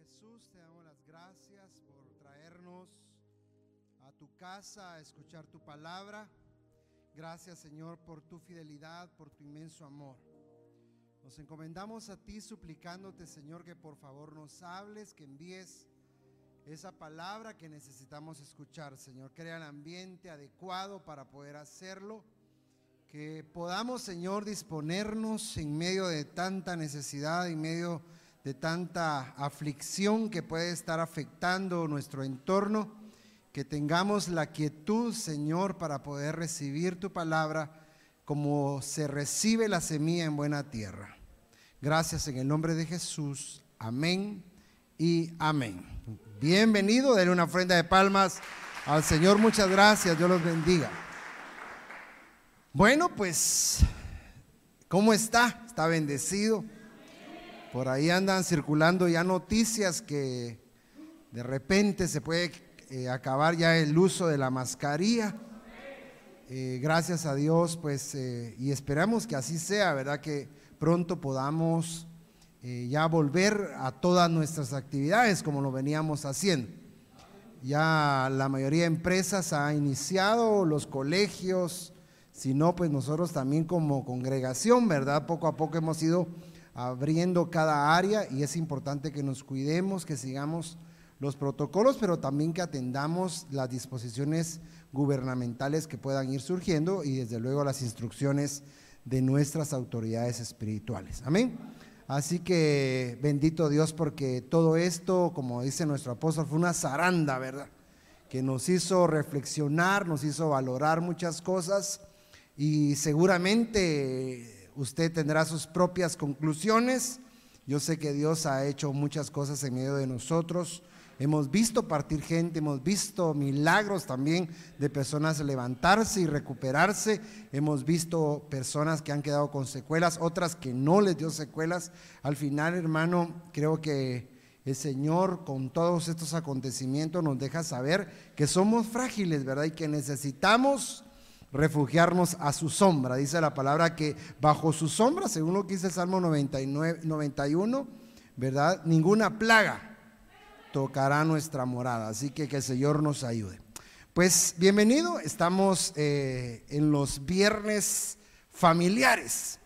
Jesús, te damos las gracias por traernos a tu casa a escuchar tu palabra. Gracias Señor por tu fidelidad, por tu inmenso amor. Nos encomendamos a ti suplicándote Señor que por favor nos hables, que envíes esa palabra que necesitamos escuchar. Señor, crea el ambiente adecuado para poder hacerlo. Que podamos Señor disponernos en medio de tanta necesidad, en medio de tanta aflicción que puede estar afectando nuestro entorno, que tengamos la quietud, Señor, para poder recibir tu palabra como se recibe la semilla en buena tierra. Gracias en el nombre de Jesús. Amén y amén. Bienvenido, denle una ofrenda de palmas al Señor. Muchas gracias, Dios los bendiga. Bueno, pues, ¿cómo está? ¿Está bendecido? Por ahí andan circulando ya noticias que de repente se puede eh, acabar ya el uso de la mascarilla. Eh, gracias a Dios, pues, eh, y esperamos que así sea, ¿verdad? Que pronto podamos ya volver a todas nuestras actividades como lo veníamos haciendo. Ya la mayoría de empresas ha iniciado, los colegios, si no, pues nosotros también como congregación, ¿verdad? Poco a poco hemos ido abriendo cada área y es importante que nos cuidemos, que sigamos los protocolos, pero también que atendamos las disposiciones gubernamentales que puedan ir surgiendo y desde luego las instrucciones de nuestras autoridades espirituales. Amén. Así que bendito Dios porque todo esto, como dice nuestro apóstol, fue una zaranda, ¿verdad? Que nos hizo reflexionar, nos hizo valorar muchas cosas y seguramente usted tendrá sus propias conclusiones. Yo sé que Dios ha hecho muchas cosas en medio de nosotros. Hemos visto partir gente, hemos visto milagros también de personas levantarse y recuperarse. Hemos visto personas que han quedado con secuelas, otras que no les dio secuelas. Al final, hermano, creo que el Señor con todos estos acontecimientos nos deja saber que somos frágiles, ¿verdad? Y que necesitamos refugiarnos a su sombra. Dice la palabra que bajo su sombra, según lo que dice el Salmo 99, 91, ¿verdad? Ninguna plaga tocará nuestra morada. Así que que el Señor nos ayude. Pues bienvenido, estamos eh, en los viernes familiares.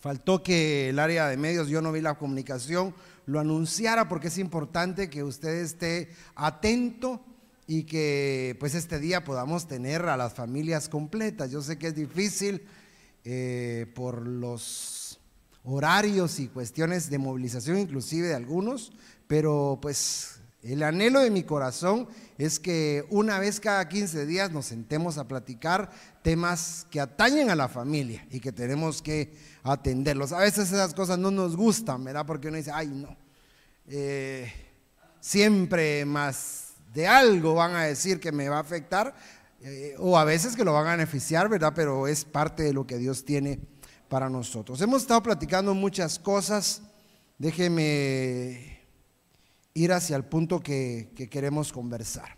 Faltó que el área de medios, yo no vi la comunicación, lo anunciara porque es importante que usted esté atento y que pues este día podamos tener a las familias completas. Yo sé que es difícil eh, por los horarios y cuestiones de movilización inclusive de algunos, pero pues el anhelo de mi corazón es que una vez cada 15 días nos sentemos a platicar temas que atañen a la familia y que tenemos que atenderlos. A veces esas cosas no nos gustan, ¿verdad? Porque uno dice, ay no, eh, siempre más de algo van a decir que me va a afectar, eh, o a veces que lo van a beneficiar, ¿verdad? Pero es parte de lo que Dios tiene para nosotros. Hemos estado platicando muchas cosas, déjeme ir hacia el punto que, queremos conversar.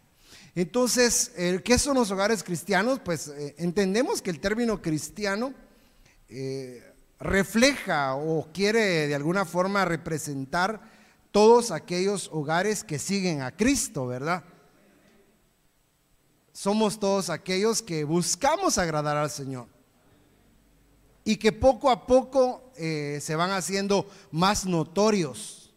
Entonces, ¿qué son los hogares cristianos? Pues eh, entendemos que el término cristiano eh, refleja o quiere de alguna forma representar todos aquellos hogares que siguen a Cristo, ¿verdad? Somos todos aquellos que buscamos agradar al Señor y que poco a poco eh, se van haciendo más notorios.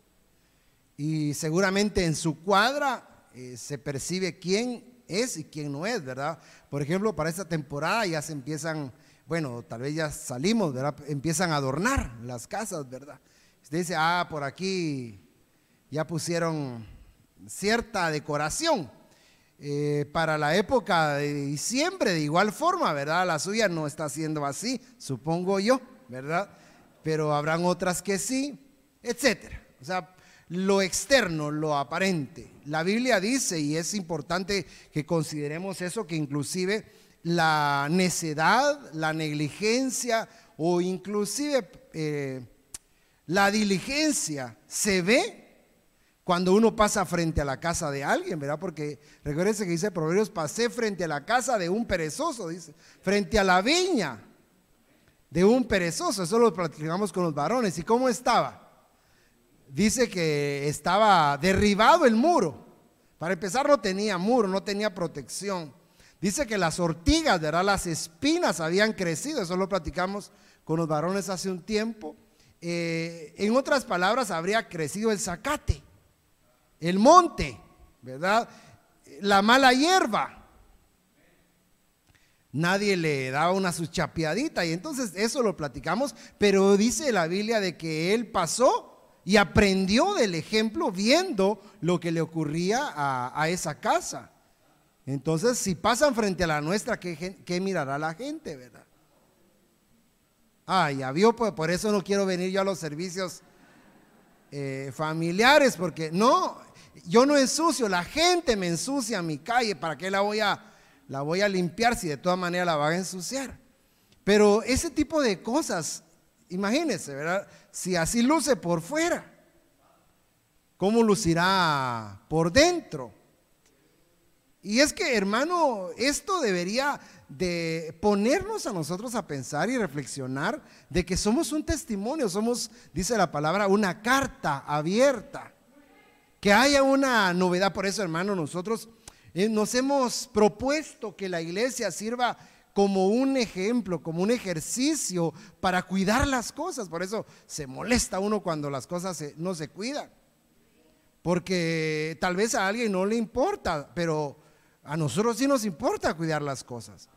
Y seguramente en su cuadra eh, se percibe quién es y quién no es, ¿verdad? Por ejemplo, para esta temporada ya se empiezan, bueno, tal vez ya salimos, ¿verdad? Empiezan a adornar las casas, ¿verdad? Usted dice, ah, por aquí ya pusieron cierta decoración. Eh, para la época de diciembre, de igual forma, ¿verdad? La suya no está siendo así, supongo yo, ¿verdad? Pero habrán otras que sí, etcétera. O sea, lo externo, lo aparente. La Biblia dice, y es importante que consideremos eso, que inclusive la necedad, la negligencia o inclusive eh, la diligencia se ve cuando uno pasa frente a la casa de alguien, ¿verdad? Porque recuérdense que dice Proverbios, pasé frente a la casa de un perezoso, dice, frente a la viña de un perezoso, eso lo platicamos con los varones. ¿Y cómo estaba? dice que estaba derribado el muro. Para empezar no tenía muro, no tenía protección. Dice que las ortigas, ¿verdad? las espinas habían crecido, eso lo platicamos con los varones hace un tiempo. Eh, en otras palabras, habría crecido el zacate, el monte, ¿verdad? La mala hierba. Nadie le daba una su chapeadita y entonces eso lo platicamos, pero dice la Biblia de que él pasó y aprendió del ejemplo viendo lo que le ocurría a, esa casa. Entonces, si pasan frente a la nuestra, ¿qué, mirará la gente, verdad? Ah, ya vio, pues por eso no quiero venir yo a los servicios eh, familiares, porque no, yo no ensucio, la gente me ensucia mi calle, ¿para qué la voy a, la voy a limpiar si de todas maneras la va a ensuciar? Pero ese tipo de cosas, imagínense, ¿verdad? Si así luce por fuera, ¿cómo lucirá por dentro? Y es que, hermano, esto debería de ponernos a nosotros a pensar y reflexionar de que somos un testimonio, somos, dice la palabra, una carta abierta. Que haya una novedad, por eso, hermano, nosotros eh, nos hemos propuesto que la iglesia sirva como un ejemplo, como un ejercicio para cuidar las cosas. Por eso se molesta uno cuando las cosas no se cuidan. Porque tal vez a alguien no le importa, pero a nosotros sí nos importa cuidar las cosas.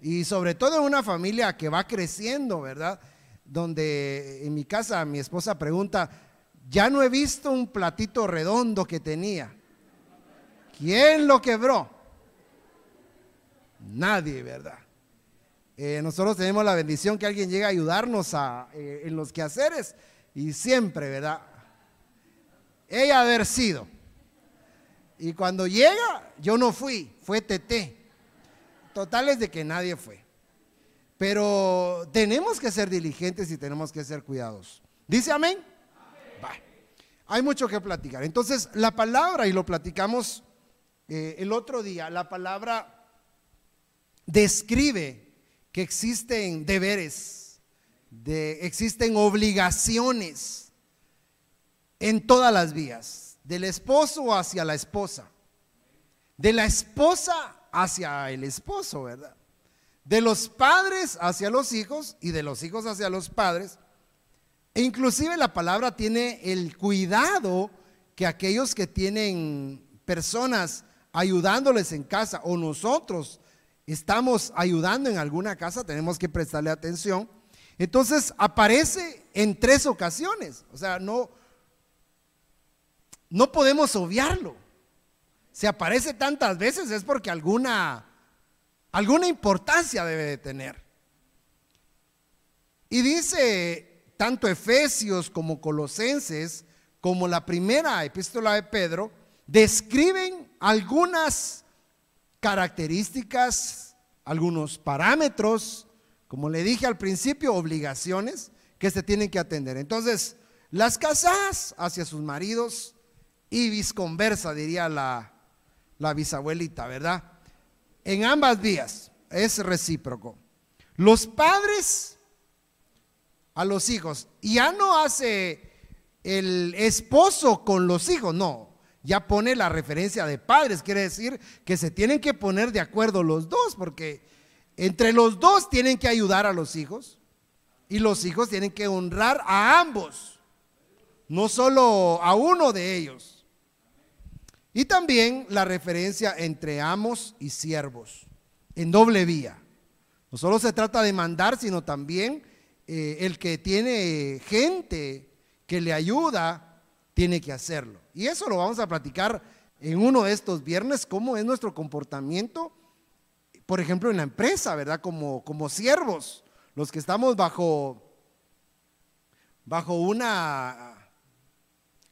Y sobre todo en una familia que va creciendo, ¿verdad? Donde en mi casa mi esposa pregunta, ya no he visto un platito redondo que tenía. ¿Quién lo quebró? Nadie, ¿verdad? Eh, nosotros tenemos la bendición que alguien llegue a ayudarnos eh, en los quehaceres y siempre, ¿verdad? Ella haber sido. Y cuando llega, yo no fui, fue Tete. Total es de que nadie fue. Pero tenemos que ser diligentes y tenemos que ser cuidados. ¿Dice amén? Hay mucho que platicar. Entonces, la palabra, y lo platicamos eh, el otro día, la palabra describe que existen deberes, de, existen obligaciones en todas las vías del esposo hacia la esposa, de la esposa hacia el esposo, ¿verdad? De los padres hacia los hijos y de los hijos hacia los padres. E inclusive la palabra tiene el cuidado que aquellos que tienen personas ayudándoles en casa o nosotros estamos ayudando en alguna casa, tenemos que prestarle atención. Entonces aparece en tres ocasiones, o sea, no, no podemos obviarlo. Si aparece tantas veces es porque alguna, alguna importancia debe de tener. Y dice tanto Efesios como Colosenses, como la primera epístola de Pedro, describen algunas características, algunos parámetros, como le dije al principio, obligaciones que se tienen que atender. Entonces, las casadas hacia sus maridos y visconversa, diría la, la bisabuelita, ¿verdad? En ambas vías es recíproco. Los padres a los hijos, ya no hace el esposo con los hijos, no, ya pone la referencia de padres, quiere decir que se tienen que poner de acuerdo los dos, porque entre los dos tienen que ayudar a los hijos y los hijos tienen que honrar a ambos, no solo a uno de ellos. Y también la referencia entre amos y siervos, en doble vía. No solo se trata de mandar, sino también eh, el que tiene gente que le ayuda, tiene que hacerlo. Y eso lo vamos a platicar en uno de estos viernes, cómo es nuestro comportamiento, por ejemplo, en la empresa, ¿verdad? Como, como siervos, los que estamos bajo, bajo una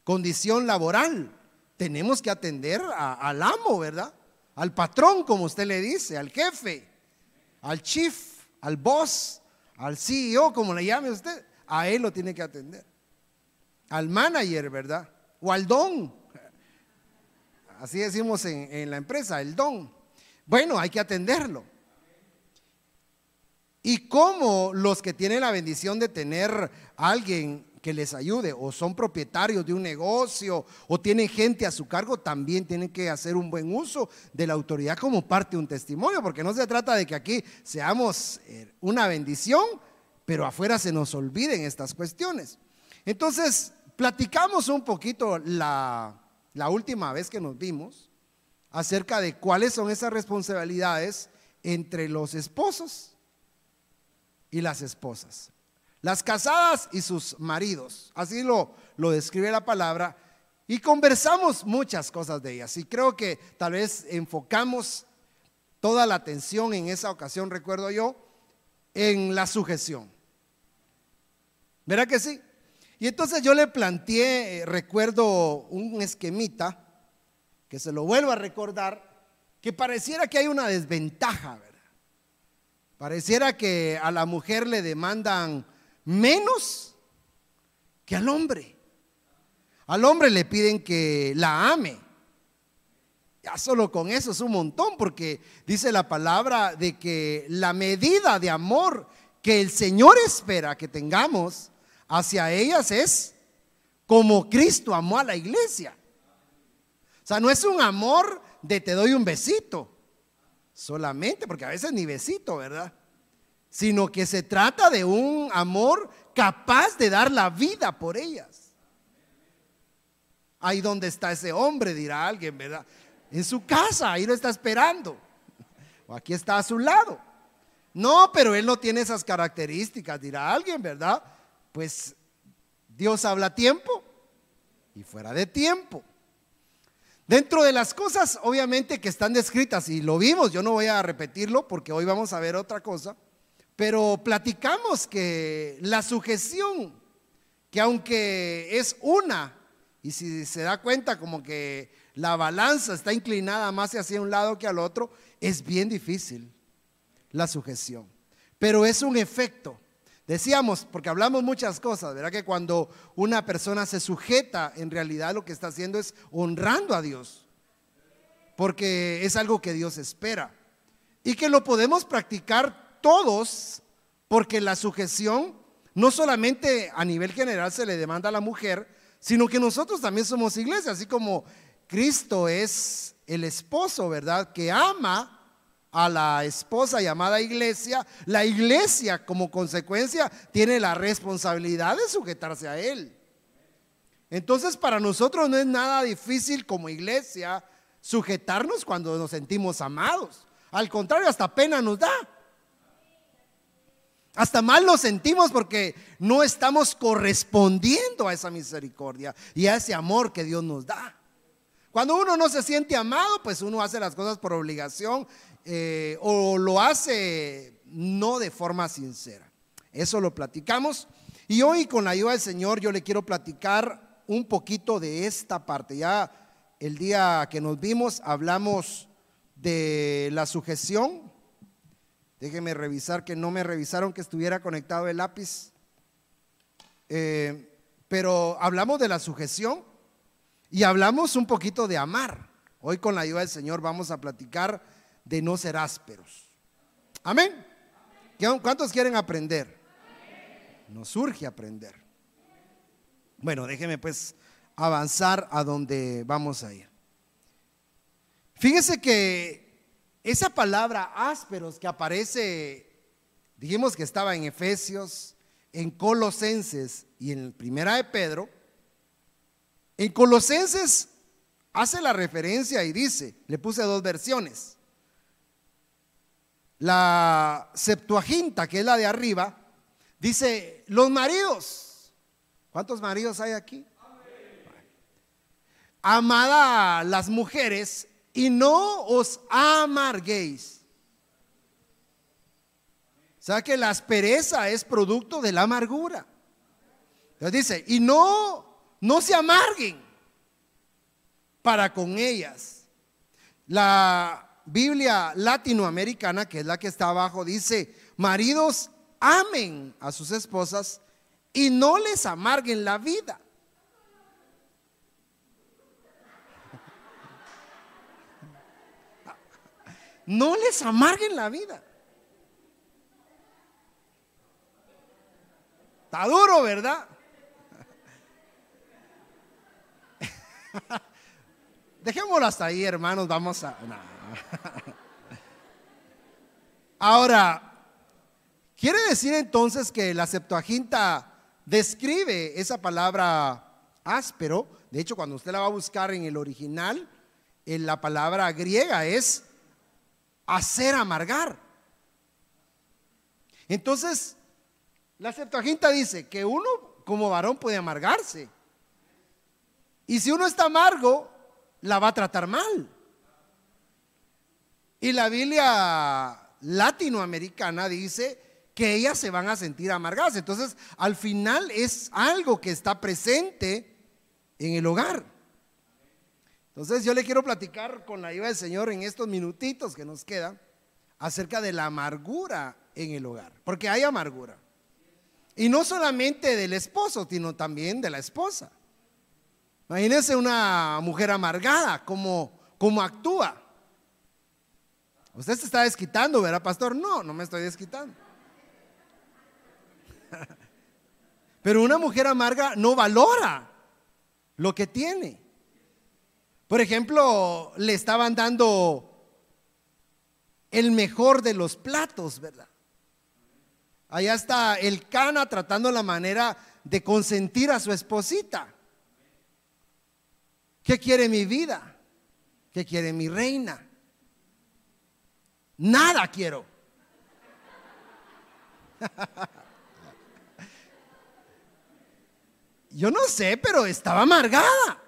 condición laboral tenemos que atender al amo, ¿verdad? Al patrón, como usted le dice, al jefe, al chief, al boss, al CEO, como le llame usted. A él lo tiene que atender. Al manager, ¿verdad? O al don. Así decimos en, en la empresa, el don. Bueno, hay que atenderlo. Y como los que tienen la bendición de tener a alguien que les ayude, o son propietarios de un negocio, o tienen gente a su cargo, también tienen que hacer un buen uso de la autoridad como parte de un testimonio, porque no se trata de que aquí seamos eh, una bendición, pero afuera se nos olviden estas cuestiones. Entonces, platicamos un poquito la, la última vez que nos vimos acerca de cuáles son esas responsabilidades entre los esposos y las esposas. Las casadas y sus maridos. Así lo, lo describe la palabra. Y conversamos muchas cosas de ellas. Y creo que tal vez enfocamos toda la atención en esa ocasión, recuerdo yo, en la sujeción. ¿Verdad que sí? Y entonces yo le planteé, eh, recuerdo un esquemita, que se lo vuelvo a recordar, que pareciera que hay una desventaja, ¿verdad? Pareciera que a la mujer le demandan menos que al hombre. Al hombre le piden que la ame. Ya solo con eso es un montón, porque dice la palabra de que la medida de amor que el Señor espera que tengamos hacia ellas es como Cristo amó a la iglesia. O sea, no es un amor de te doy un besito solamente, porque a veces ni besito, ¿verdad? Sino que se trata de un amor capaz de dar la vida por ellas. Ahí donde está ese hombre, dirá alguien, ¿verdad? En su casa, ahí lo está esperando. O aquí está a su lado. No, pero él no tiene esas características, dirá alguien, ¿verdad? Pues Dios habla a tiempo y fuera de tiempo. Dentro de las cosas, obviamente, que están descritas, y lo vimos, yo no voy a repetirlo porque hoy vamos a ver otra cosa, pero platicamos que la sujeción, que aunque es una, y si se da cuenta como que la balanza está inclinada más hacia un lado que al otro, es bien difícil la sujeción. Pero es un efecto. Decíamos, porque hablamos muchas cosas, ¿verdad? Que cuando una persona se sujeta, en realidad lo que está haciendo es honrando a Dios, porque es algo que Dios espera. Y que lo podemos practicar todos, porque la sujeción no solamente a nivel general se le demanda a la mujer, sino que nosotros también somos iglesia, así como Cristo es el esposo, ¿verdad? Que ama a la esposa llamada iglesia, la iglesia como consecuencia tiene la responsabilidad de sujetarse a él. Entonces para nosotros no es nada difícil como iglesia sujetarnos cuando nos sentimos amados. Al contrario, hasta pena nos da. Hasta mal nos sentimos porque no estamos correspondiendo a esa misericordia y a ese amor que Dios nos da. Cuando uno no se siente amado, pues uno hace las cosas por obligación eh, o lo hace no de forma sincera. Eso lo platicamos. Y hoy con la ayuda del Señor yo le quiero platicar un poquito de esta parte. Ya el día que nos vimos hablamos de la sujeción. Déjeme revisar que no me revisaron que estuviera conectado el lápiz. Eh, pero hablamos de la sujeción y hablamos un poquito de amar. Hoy con la ayuda del Señor vamos a platicar de no ser ásperos. Amén. ¿Cuántos quieren aprender? Nos surge aprender. Bueno, déjeme pues avanzar a donde vamos a ir. Fíjese que esa palabra ásperos que aparece, dijimos que estaba en Efesios, en Colosenses y en Primera de Pedro, en Colosenses hace la referencia y dice, le puse dos versiones. La Septuaginta, que es la de arriba, dice, los maridos, ¿cuántos maridos hay aquí? Amada a las mujeres y no os amarguéis. O sea que la aspereza es producto de la amargura. Entonces dice, y no, no se amarguen para con ellas. La Biblia latinoamericana, que es la que está abajo, dice, maridos, amen a sus esposas y no les amarguen la vida. No les amarguen la vida. Está duro, ¿verdad? Dejémoslo hasta ahí, hermanos, vamos a... Ahora, quiere decir entonces que la Septuaginta describe esa palabra áspero. De hecho, cuando usted la va a buscar en el original, en la palabra griega es hacer amargar. Entonces, la Septuaginta dice que uno como varón puede amargarse. Y si uno está amargo, la va a tratar mal. Y la Biblia latinoamericana dice que ellas se van a sentir amargadas. Entonces, al final es algo que está presente en el hogar. Entonces, yo le quiero platicar con la ayuda del Señor en estos minutitos que nos quedan acerca de la amargura en el hogar, porque hay amargura. Y no solamente del esposo, sino también de la esposa. Imagínense una mujer amargada, como, como actúa. Usted se está desquitando, ¿verdad, pastor? No, no me estoy desquitando. Pero una mujer amarga no valora lo que tiene. Por ejemplo, le estaban dando el mejor de los platos, ¿verdad? Allá está el cana tratando la manera de consentir a su esposita. ¿Qué quiere mi vida? ¿Qué quiere mi reina? Nada quiero. Yo no sé, pero estaba amargada.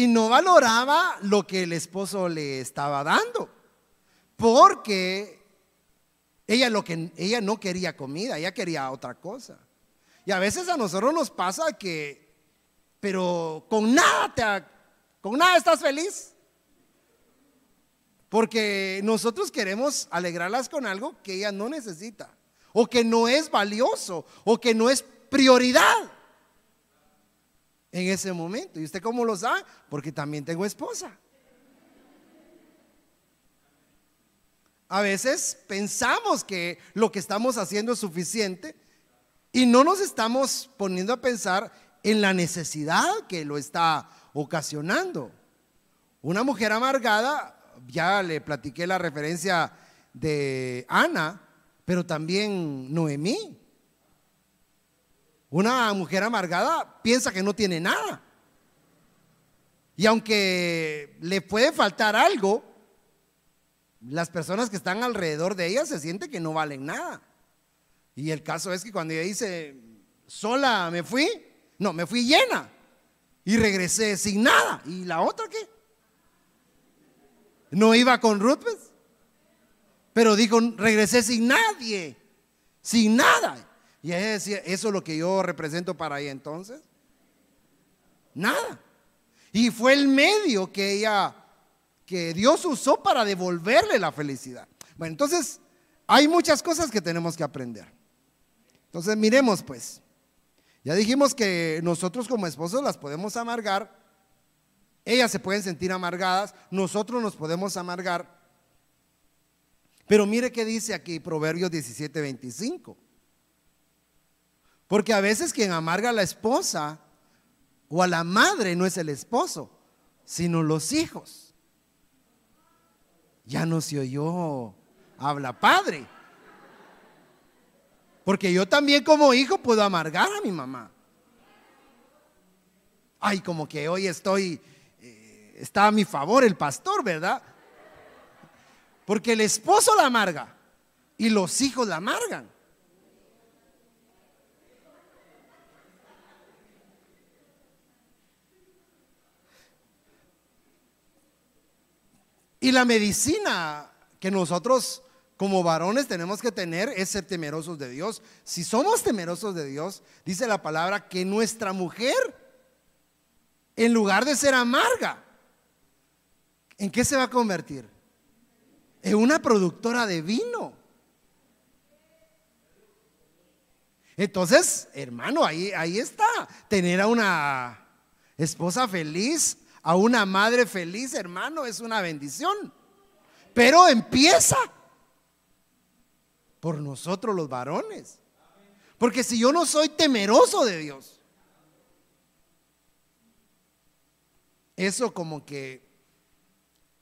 Y no valoraba lo que el esposo le estaba dando. Porque ella, lo que, ella no quería comida, ella quería otra cosa. Y a veces a nosotros nos pasa que, pero con nada, te, con nada estás feliz. Porque nosotros queremos alegrarlas con algo que ella no necesita, o que no es valioso, o que no es prioridad en ese momento. ¿Y usted cómo lo sabe? Porque también tengo esposa. A veces pensamos que lo que estamos haciendo es suficiente y no nos estamos poniendo a pensar en la necesidad que lo está ocasionando. Una mujer amargada ya le platiqué la referencia de Ana, pero también Noemí. Una mujer amargada piensa que no tiene nada. Y aunque le puede faltar algo, las personas que están alrededor de ella se sienten que no valen nada. Y el caso es que cuando ella dice, sola me fui, no, me fui llena y regresé sin nada. ¿Y la otra qué? No iba con Ruth, pues? pero dijo, regresé sin nadie, sin nada. Y ella ¿eso es lo que yo represento para ella entonces? Nada. Y fue el medio que ella, que Dios usó para devolverle la felicidad. Bueno, entonces hay muchas cosas que tenemos que aprender. Entonces miremos pues. Ya dijimos que nosotros como esposos las podemos amargar ellas se pueden sentir amargadas, nosotros nos podemos amargar. Pero mire qué dice aquí Proverbios 17, 25. Porque a veces quien amarga a la esposa o a la madre no es el esposo, sino los hijos. Ya no se oyó, habla padre. Porque yo también como hijo puedo amargar a mi mamá. Ay, como que hoy estoy está a mi favor el pastor, ¿verdad? Porque el esposo la amarga y los hijos la amargan. Y la medicina que nosotros como varones tenemos que tener es ser temerosos de Dios. Si somos temerosos de Dios, dice la palabra que nuestra mujer, en lugar de ser amarga, ¿en qué se va a convertir? En una productora de vino. Entonces, hermano, ahí, ahí está. Tener a una esposa feliz, a una madre feliz, hermano, es una bendición. Pero empieza por nosotros los varones. Porque si yo no soy temeroso de Dios, eso como que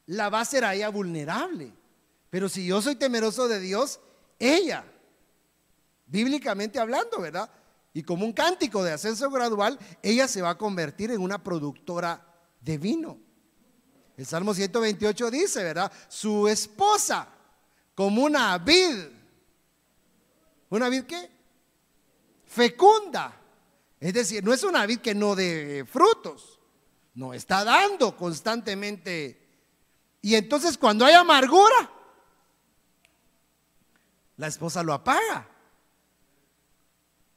la va a hacer a ella vulnerable. Pero si yo soy temeroso de Dios, ella, bíblicamente hablando, ¿verdad? Y como un cántico de ascenso gradual, ella se va a convertir en una productora de vino. El Salmo 128 dice, ¿verdad? Su esposa, como una vid. ¿Una vid qué? Fecunda. Es decir, no es una vid que no dé frutos. No, está dando constantemente. Y entonces cuando hay amargura, la esposa lo apaga.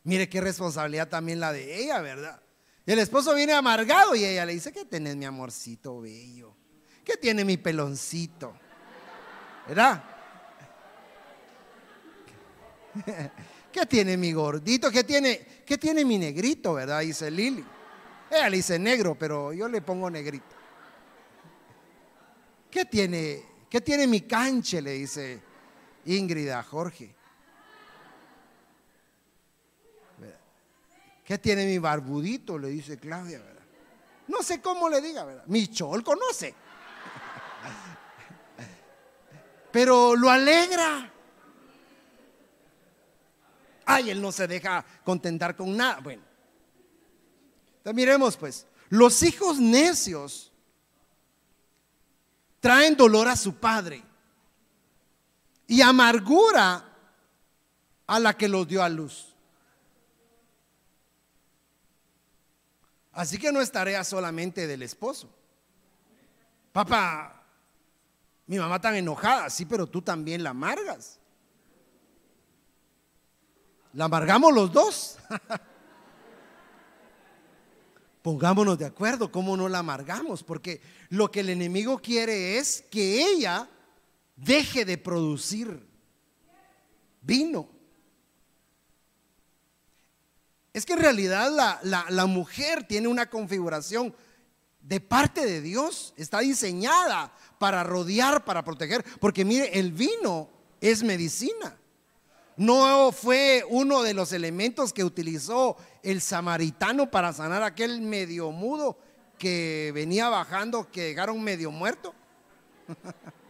Mire qué responsabilidad también la de ella, ¿verdad? El esposo viene amargado y ella le dice, ¿qué tenés mi amorcito bello? ¿Qué tiene mi peloncito? ¿Verdad? ¿Qué tiene mi gordito? ¿Qué tiene, qué tiene mi negrito? ¿Verdad? Dice Lili. Ella le dice negro, pero yo le pongo negrito. ¿Qué tiene, qué tiene mi canche? Le dice Ingrid a Jorge. ¿Qué tiene mi barbudito? Le dice Claudia, ¿verdad? No sé cómo le diga, ¿verdad? Mi chol conoce. Pero lo alegra. Ay, él no se deja contentar con nada. Bueno, entonces miremos pues, los hijos necios traen dolor a su padre y amargura a la que los dio a luz. Así que no es tarea solamente del esposo. Papá, mi mamá tan enojada, sí, pero tú también la amargas. La amargamos los dos. Pongámonos de acuerdo, ¿cómo no la amargamos? Porque lo que el enemigo quiere es que ella deje de producir vino. Es que en realidad la, la, mujer tiene una configuración de parte de Dios, está diseñada para rodear, para proteger, porque mire, el vino es medicina. No fue uno de los elementos que utilizó el samaritano para sanar aquel medio mudo que venía bajando, que llegaron medio muerto.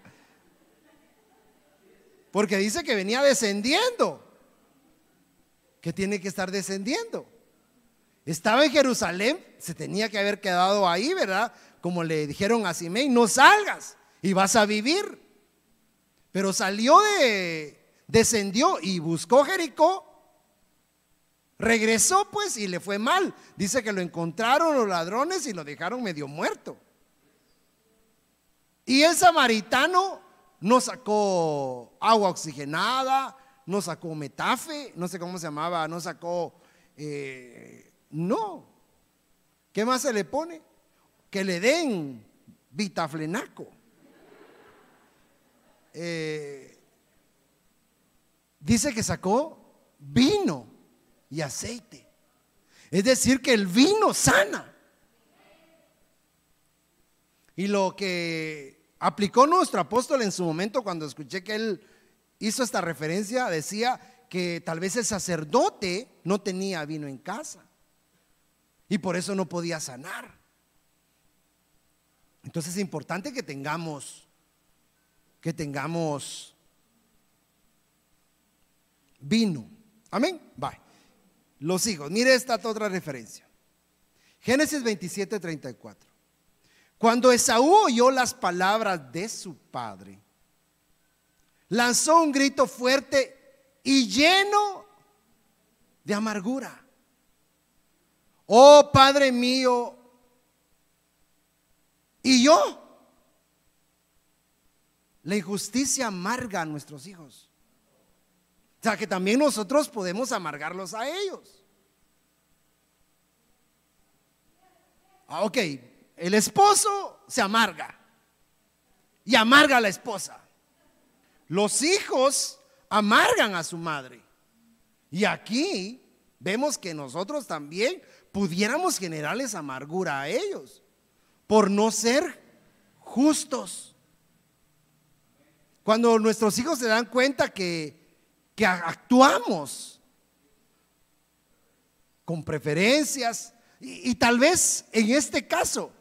Porque dice que venía descendiendo, que tiene que estar descendiendo. Estaba en Jerusalén, se tenía que haber quedado ahí, ¿verdad? Como le dijeron a Simei, no salgas y vas a vivir. Pero salió de, descendió y buscó Jericó, regresó pues y le fue mal. Dice que lo encontraron los ladrones y lo dejaron medio muerto. Y el samaritano no sacó agua oxigenada, no sacó metafe, no sé cómo se llamaba, no sacó... Eh, no. ¿Qué más se le pone? Que le den vitaflenaco. Eh, dice que sacó vino y aceite. Es decir, que el vino sana. Y lo que aplicó nuestro apóstol en su momento cuando escuché que él hizo esta referencia, decía que tal vez el sacerdote no tenía vino en casa y por eso no podía sanar. Entonces es importante que tengamos que tengamos vino. Amén. Bye. Los hijos. Mire esta otra referencia. Génesis 27, 34. Cuando Esaú oyó las palabras de su padre, lanzó un grito fuerte y lleno de amargura. Oh Padre mío, y yo, la injusticia amarga a nuestros hijos. O sea que también nosotros podemos amargarlos a ellos. Ah, ok, el esposo se amarga y amarga a la esposa. Los hijos amargan a su madre. Y aquí vemos que nosotros también pudiéramos generarles amargura a ellos por no ser justos. Cuando nuestros hijos se dan cuenta que que actuamos con preferencias y, tal vez en este caso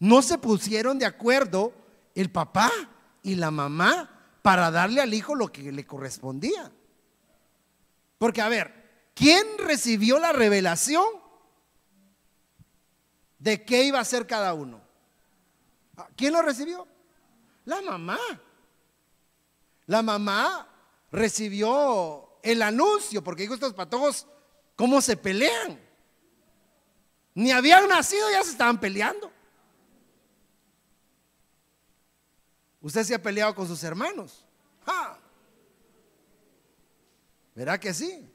no se pusieron de acuerdo el papá y la mamá para darle al hijo lo que le correspondía. Porque a ver, ¿quién recibió la revelación de qué iba a ser cada uno? ¿Quién lo recibió? La mamá. La mamá recibió el anuncio, porque dijo estos patojos, ¿cómo se pelean? Ni habían nacido, ya se estaban peleando. Usted se ha peleado con sus hermanos. ¿Verá que sí?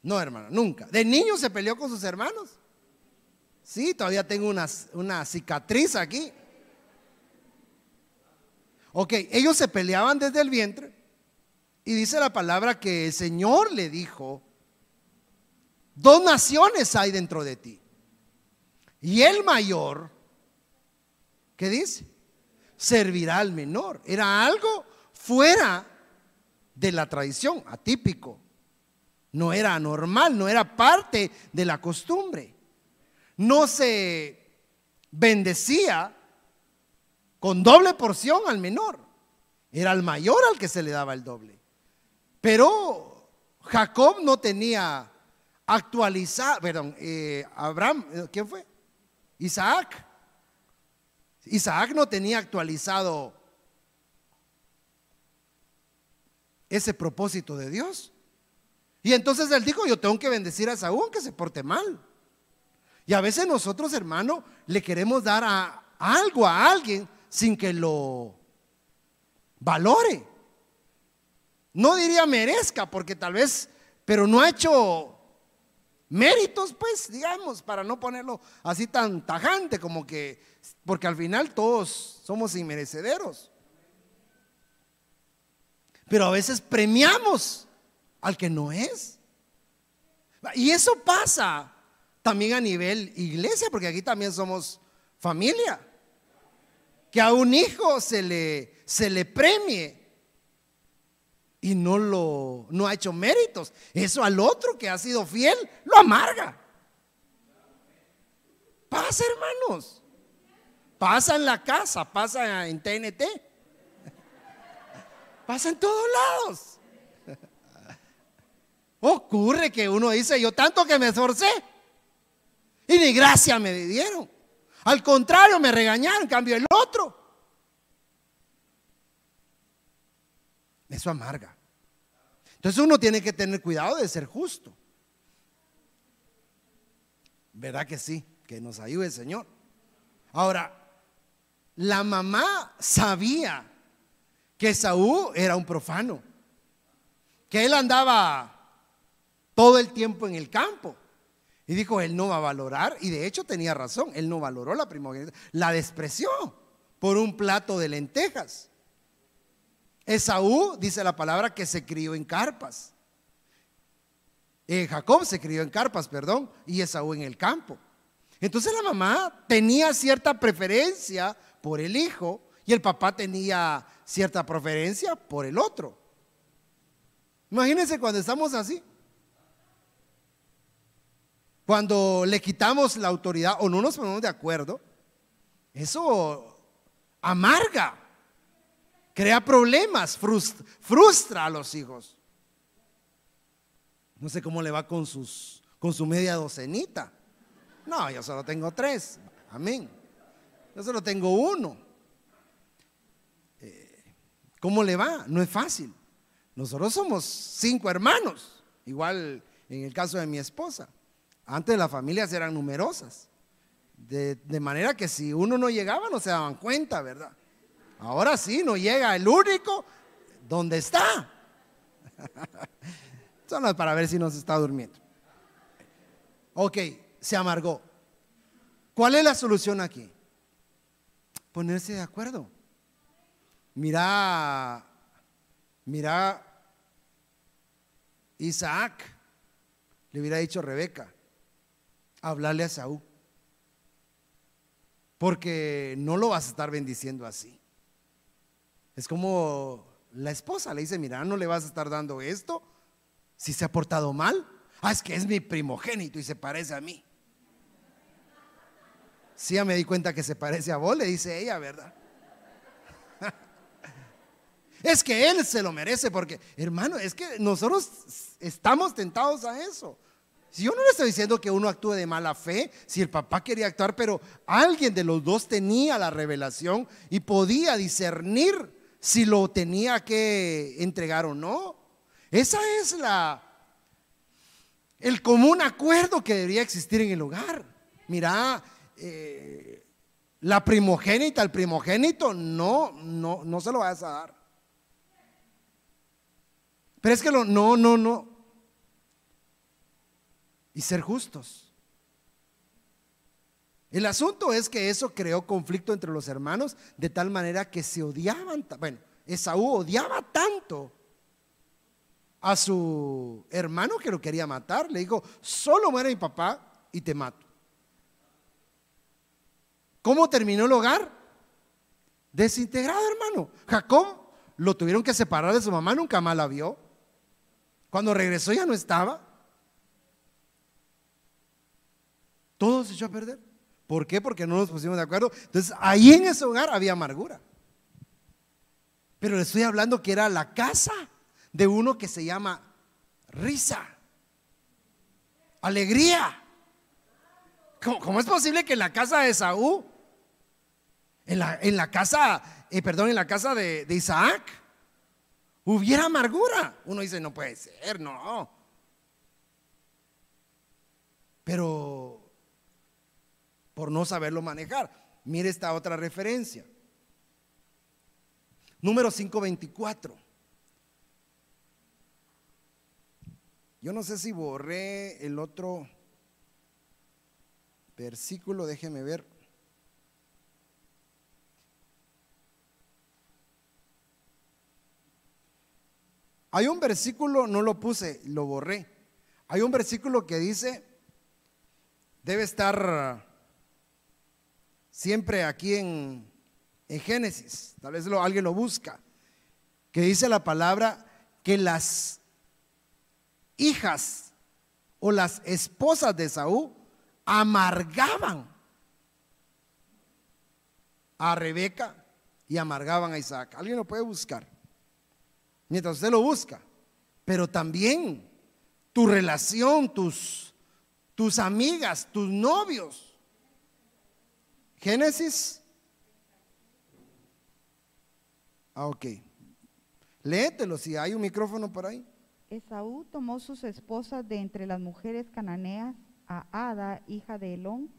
No, hermano, nunca. ¿De niño se peleó con sus hermanos? Sí, todavía tengo una, una cicatriz aquí. Ok, ellos se peleaban desde el vientre y dice la palabra que el Señor le dijo, dos naciones hay dentro de ti. Y el mayor, ¿qué dice? Servirá al menor. Era algo fuera de la tradición, atípico. No era normal, no era parte de la costumbre. No se bendecía con doble porción al menor. Era al mayor al que se le daba el doble. Pero Jacob no tenía actualizado, perdón, eh, Abraham, eh, ¿quién fue? Isaac. Isaac no tenía actualizado ese propósito de Dios. Y entonces él dijo, yo tengo que bendecir a Saúl que se porte mal. Y a veces nosotros, hermano, le queremos dar a, algo a alguien sin que lo valore. No diría merezca, porque tal vez, pero no ha hecho méritos, pues, digamos, para no ponerlo así tan tajante como que, porque al final todos somos inmerecederos. Pero a veces premiamos al que no es. Y eso pasa también a nivel iglesia, porque aquí también somos familia que a un hijo se le, se le premie y no lo no ha hecho méritos. Eso al otro que ha sido fiel lo amarga. Pasa, hermanos. Pasa en la casa, pasa en TNT. Pasa en todos lados. Ocurre que uno dice, yo tanto que me esforcé y ni gracia me dieron. Al contrario, me regañaron, cambio el otro. Eso amarga. Entonces uno tiene que tener cuidado de ser justo. ¿Verdad que sí? Que nos ayude el Señor. Ahora, la mamá sabía que Saúl era un profano, que él andaba todo el tiempo en el campo. Y dijo, él no va a valorar, y de hecho tenía razón, él no valoró la primogénita, la despreció por un plato de lentejas. Esaú, dice la palabra, que se crió en carpas. Eh, Jacob se crió en carpas, perdón, y Esaú en el campo. Entonces la mamá tenía cierta preferencia por el hijo y el papá tenía cierta preferencia por el otro. Imagínense cuando estamos así. Cuando le quitamos la autoridad o no nos ponemos de acuerdo, eso amarga, crea problemas, frustra, a los hijos. No sé cómo le va con, sus, con su media docenita. No, yo solo tengo tres. Amén. Yo solo tengo uno. Eh, ¿Cómo le va? No es fácil. Nosotros somos cinco hermanos, igual en el caso de mi esposa. Antes las familias eran numerosas. De, manera que si uno no llegaba no se daban cuenta, ¿verdad? Ahora sí, no llega el único. ¿Dónde está? Solo para ver si nos está durmiendo. Ok, se amargó. ¿Cuál es la solución aquí? Ponerse de acuerdo. Mira, mira, Isaac le hubiera dicho a Rebeca, hablarle a Saúl. Porque no lo vas a estar bendiciendo así. Es como la esposa le dice, mira, no le vas a estar dando esto si se ha portado mal. Ah, es que es mi primogénito y se parece a mí. Sí, ya me di cuenta que se parece a vos, le dice ella, ¿verdad? es que él se lo merece porque, hermano, es que nosotros estamos tentados a eso. Si yo no le estoy diciendo que uno actúe de mala fe, si el papá quería actuar, pero alguien de los dos tenía la revelación y podía discernir si lo tenía que entregar o no. Esa es la el común acuerdo que debería existir en el hogar. Mira, eh, la primogénita, el primogénito, no, no, no se lo vas a dar. Pero es que lo, no, no, no. Y ser justos. El asunto es que eso creó conflicto entre los hermanos de tal manera que se odiaban. Bueno, Esaú odiaba tanto a su hermano que lo quería matar. Le dijo, solo muere mi papá y te mato. ¿Cómo terminó el hogar? Desintegrado, hermano. Jacob lo tuvieron que separar de su mamá, nunca más la vio. Cuando regresó ya no estaba. Todo se echó a perder. ¿Por qué? Porque no nos pusimos de acuerdo. Entonces, ahí en ese hogar había amargura. Pero le estoy hablando que era la casa de uno que se llama risa, alegría. ¿Cómo, es posible que en la casa de Saúl, en la, en la casa, eh, perdón, en la casa de, de Isaac, hubiera amargura? Uno dice, no puede ser, no. Pero por no saberlo manejar, mire esta otra referencia. Número 524. Yo no sé si borré el otro versículo, déjeme ver. Hay un versículo, no lo puse, lo borré. Hay un versículo que dice, debe estar siempre aquí en, en Génesis, tal vez alguien lo busca, que dice la palabra que las hijas o las esposas de Saúl amargaban a Rebeca y amargaban a Isaac. Alguien lo puede buscar. Mientras usted lo busca. Pero también tu relación, tus, tus amigas, tus novios. Génesis. Ah, ok. Léetelo si hay un micrófono por ahí. Esaú tomó sus esposas de entre las mujeres cananeas a Ada, hija de Elón,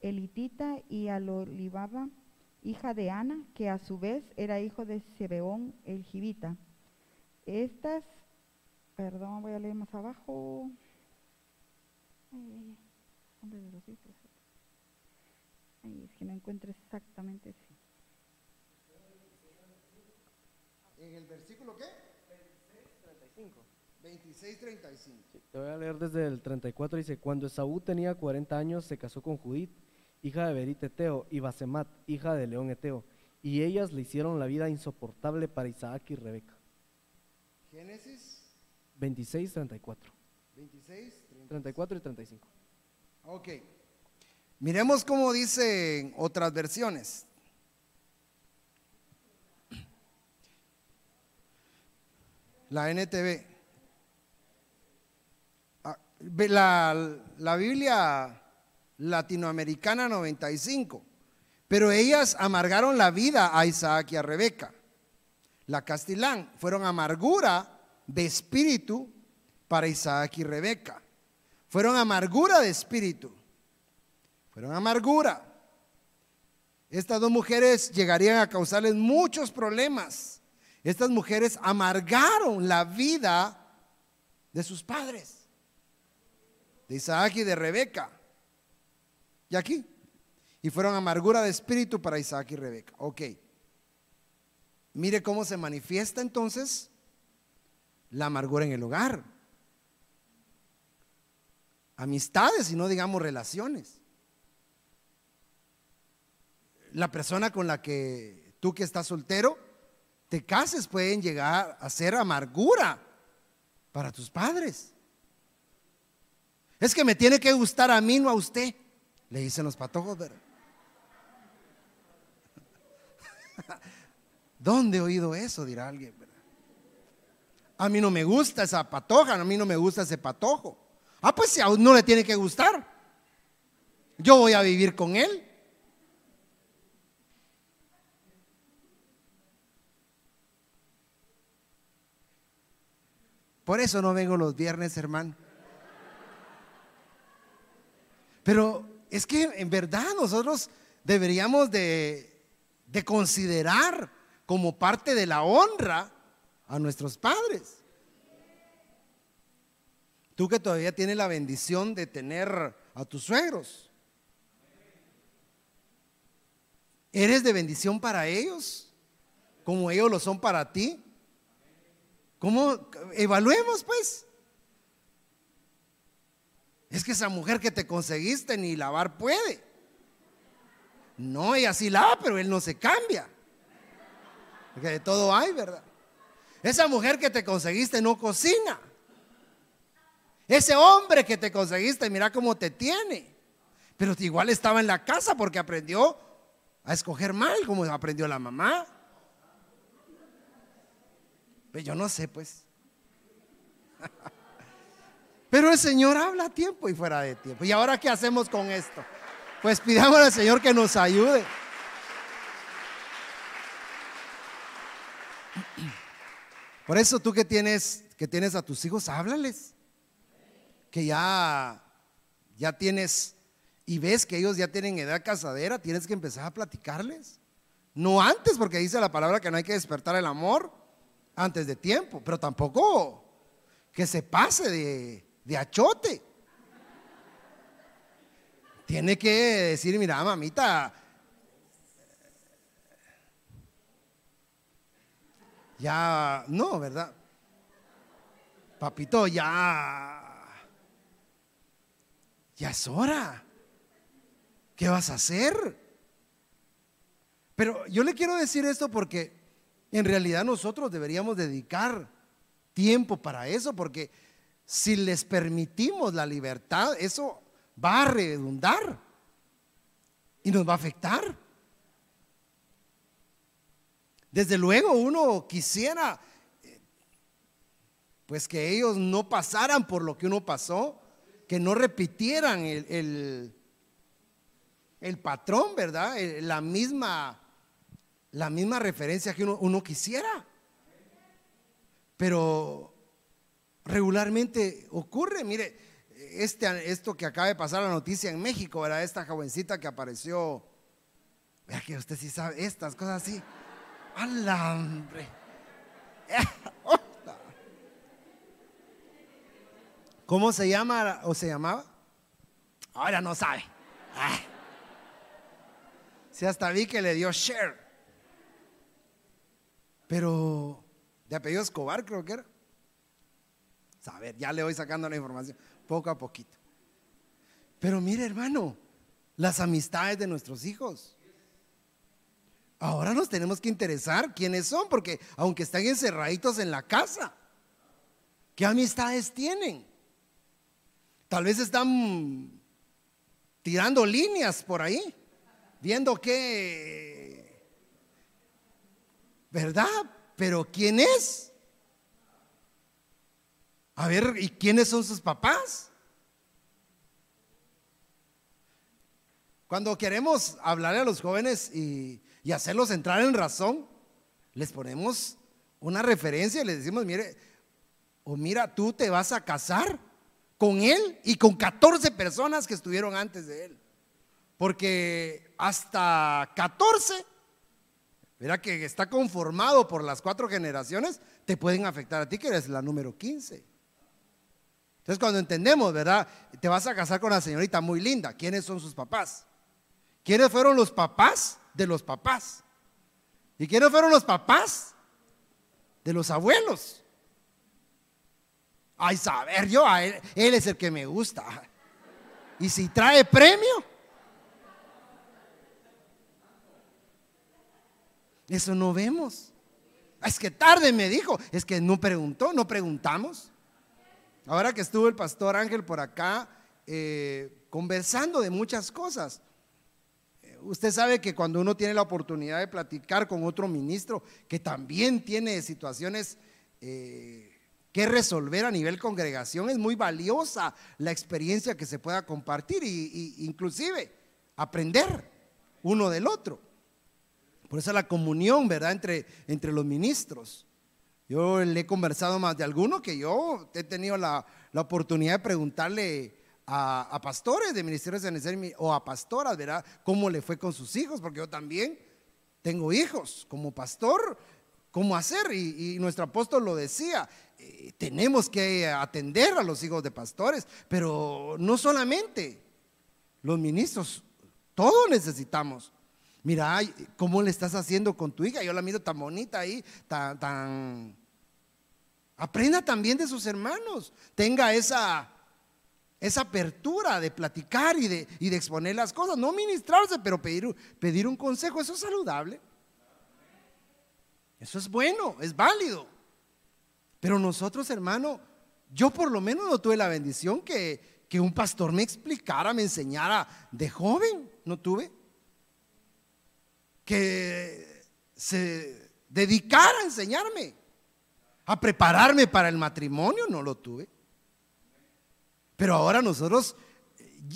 Elitita, y a Lolibaba, hija de Ana, que a su vez era hijo de Sebeón, el Gibita. Estas, perdón, voy a leer más abajo. Ay, ay, es que no encuentro exactamente. ¿En el versículo qué? 35. 26, 35. te voy a leer desde el 34. Dice: Cuando Esaú tenía 40 años, se casó con Judith, hija de Berit Eteo, y Basemat, hija de León Eteo. Y ellas le hicieron la vida insoportable para Isaac y Rebeca. Génesis 26, 34. 26, 34 y 35. Ok. Miremos cómo dicen otras versiones. La NTV la, la Biblia latinoamericana 95, pero ellas amargaron la vida a Isaac y a Rebeca. La Castilán fueron amargura de espíritu para Isaac y Rebeca. Fueron amargura de espíritu. Fueron amargura. Estas dos mujeres llegarían a causarles muchos problemas. Estas mujeres amargaron la vida de sus padres de Isaac y de Rebeca. Y aquí. Y fueron amargura de espíritu para Isaac y Rebeca. Ok. Mire cómo se manifiesta entonces la amargura en el hogar. Amistades y no digamos relaciones. La persona con la que tú que estás soltero te cases pueden llegar a ser amargura para tus padres. Es que me tiene que gustar a mí, no a usted. Le dicen los patojos, ¿verdad? ¿Dónde he oído eso? Dirá alguien. A mí no me gusta esa patoja, a mí no me gusta ese patojo. Ah, pues si a uno le tiene que gustar. Yo voy a vivir con él. Por eso no vengo los viernes, hermano. Pero es que en verdad nosotros deberíamos de, de considerar como parte de la honra a nuestros padres. Tú que todavía tienes la bendición de tener a tus suegros. ¿Eres de bendición para ellos? Como ellos lo son para ti. ¿Cómo? Evaluemos pues. Es que esa mujer que te conseguiste ni lavar puede. No, ella sí lava, pero él no se cambia. Porque de todo hay, ¿verdad? Esa mujer que te conseguiste no cocina. Ese hombre que te conseguiste, mira cómo te tiene. Pero igual estaba en la casa porque aprendió a escoger mal, como aprendió la mamá. Pues yo no sé, pues. Pero el Señor habla a tiempo y fuera de tiempo. ¿Y ahora qué hacemos con esto? Pues pidamos al Señor que nos ayude. Por eso tú que tienes, que tienes a tus hijos, háblales. Que ya, ya tienes y ves que ellos ya tienen edad casadera, tienes que empezar a platicarles. No antes, porque dice la palabra que no hay que despertar el amor antes de tiempo, pero tampoco que se pase de, de achote. Tiene que decir, mira, mamita, ya, no, ¿verdad? Papito, ya, ya es hora. ¿Qué vas a hacer? Pero yo le quiero decir esto porque en realidad nosotros deberíamos dedicar tiempo para eso, porque si les permitimos la libertad, eso va a redundar y nos va a afectar. Desde luego uno quisiera pues que ellos no pasaran por lo que uno pasó, que no repitieran el, el, patrón, ¿verdad? La misma, la misma referencia que uno, quisiera. Pero regularmente ocurre, mire, este, esto que acaba de pasar la noticia en México, ¿verdad? Esta jovencita que apareció, vea que usted sí sabe estas cosas así. ¡Alambre! ¿Cómo se llama o se llamaba? Ahora no sabe. Si hasta vi que le dio share. Pero de apellido Escobar creo que era. A ver, ya le voy sacando la información poco a poquito. Pero mire, hermano, las amistades de nuestros hijos. Ahora nos tenemos que interesar quiénes son, porque aunque están encerraditos en la casa, ¿qué amistades tienen? Tal vez están tirando líneas por ahí, viendo qué, ¿verdad? Pero ¿quién es? A ver, ¿y quiénes son sus papás? Cuando queremos hablarle a los jóvenes y, hacerlos entrar en razón, les ponemos una referencia y les decimos, mire, o mira, tú te vas a casar con él y con 14 personas que estuvieron antes de él. Porque hasta 14, mira que está conformado por las cuatro generaciones, te pueden afectar a ti que eres la número 15. Entonces cuando entendemos, ¿verdad? Te vas a casar con una señorita muy linda. ¿Quiénes son sus papás? ¿Quiénes fueron los papás de los papás? ¿Y quiénes fueron los papás de los abuelos? Ay, saber yo, a él, es el que me gusta. Y si trae premio, eso no vemos. Es que tarde me dijo, es que no preguntó, no preguntamos. Ahora que estuvo el pastor Ángel por acá eh, conversando de muchas cosas, usted sabe que cuando uno tiene la oportunidad de platicar con otro ministro que también tiene situaciones eh, que resolver a nivel congregación, es muy valiosa la experiencia que se pueda compartir y, inclusive aprender uno del otro. Por eso la comunión, ¿verdad?, entre, entre los ministros. Yo le he conversado más de alguno que yo he tenido la, oportunidad de preguntarle a, pastores de ministerios de o a pastoras, ¿verdad? ¿Cómo le fue con sus hijos? Porque yo también tengo hijos. Como pastor, ¿cómo hacer? Y, nuestro apóstol lo decía, eh, tenemos que atender a los hijos de pastores, pero no solamente los ministros, todos necesitamos. Mira, ¿cómo le estás haciendo con tu hija? Yo la miro tan bonita ahí, tan, tan... Aprenda también de sus hermanos. Tenga esa, esa apertura de platicar y de, y de exponer las cosas. No ministrarse, pero pedir, pedir un consejo. Eso es saludable. Eso es bueno, es válido. Pero nosotros, hermano, yo por lo menos no tuve la bendición que, que un pastor me explicara, me enseñara de joven. No tuve que se dedicara a enseñarme, a prepararme para el matrimonio, no lo tuve. Pero ahora nosotros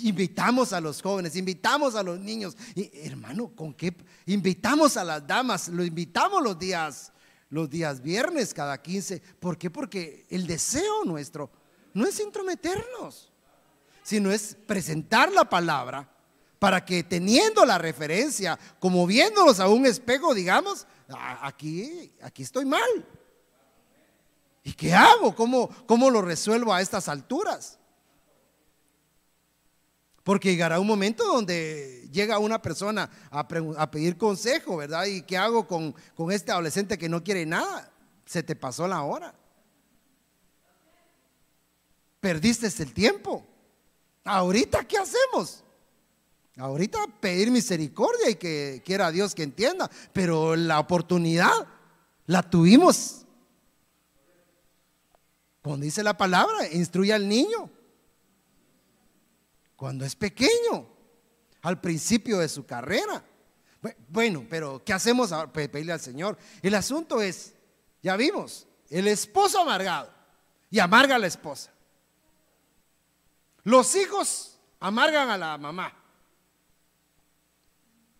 invitamos a los jóvenes, invitamos a los niños. Y, hermano, ¿con qué? Invitamos a las damas, lo invitamos los días, los días viernes cada 15. ¿Por qué? Porque el deseo nuestro no es intrometernos, sino es presentar la palabra para que teniendo la referencia, como viéndolos a un espejo, digamos, ah, aquí, aquí estoy mal. ¿Y qué hago? ¿Cómo, ¿Cómo lo resuelvo a estas alturas? Porque llegará un momento donde llega una persona a, pedir consejo, ¿verdad? ¿Y qué hago con, este adolescente que no quiere nada? Se te pasó la hora. Perdiste el tiempo. Ahorita, ¿qué hacemos? Ahorita pedir misericordia y que quiera Dios que entienda, pero la oportunidad la tuvimos. Cuando dice la palabra, instruye al niño. Cuando es pequeño, al principio de su carrera. Bueno, pero ¿qué hacemos ahora? Pedirle al Señor. El asunto es, ya vimos, el esposo amargado y amarga a la esposa. Los hijos amargan a la mamá.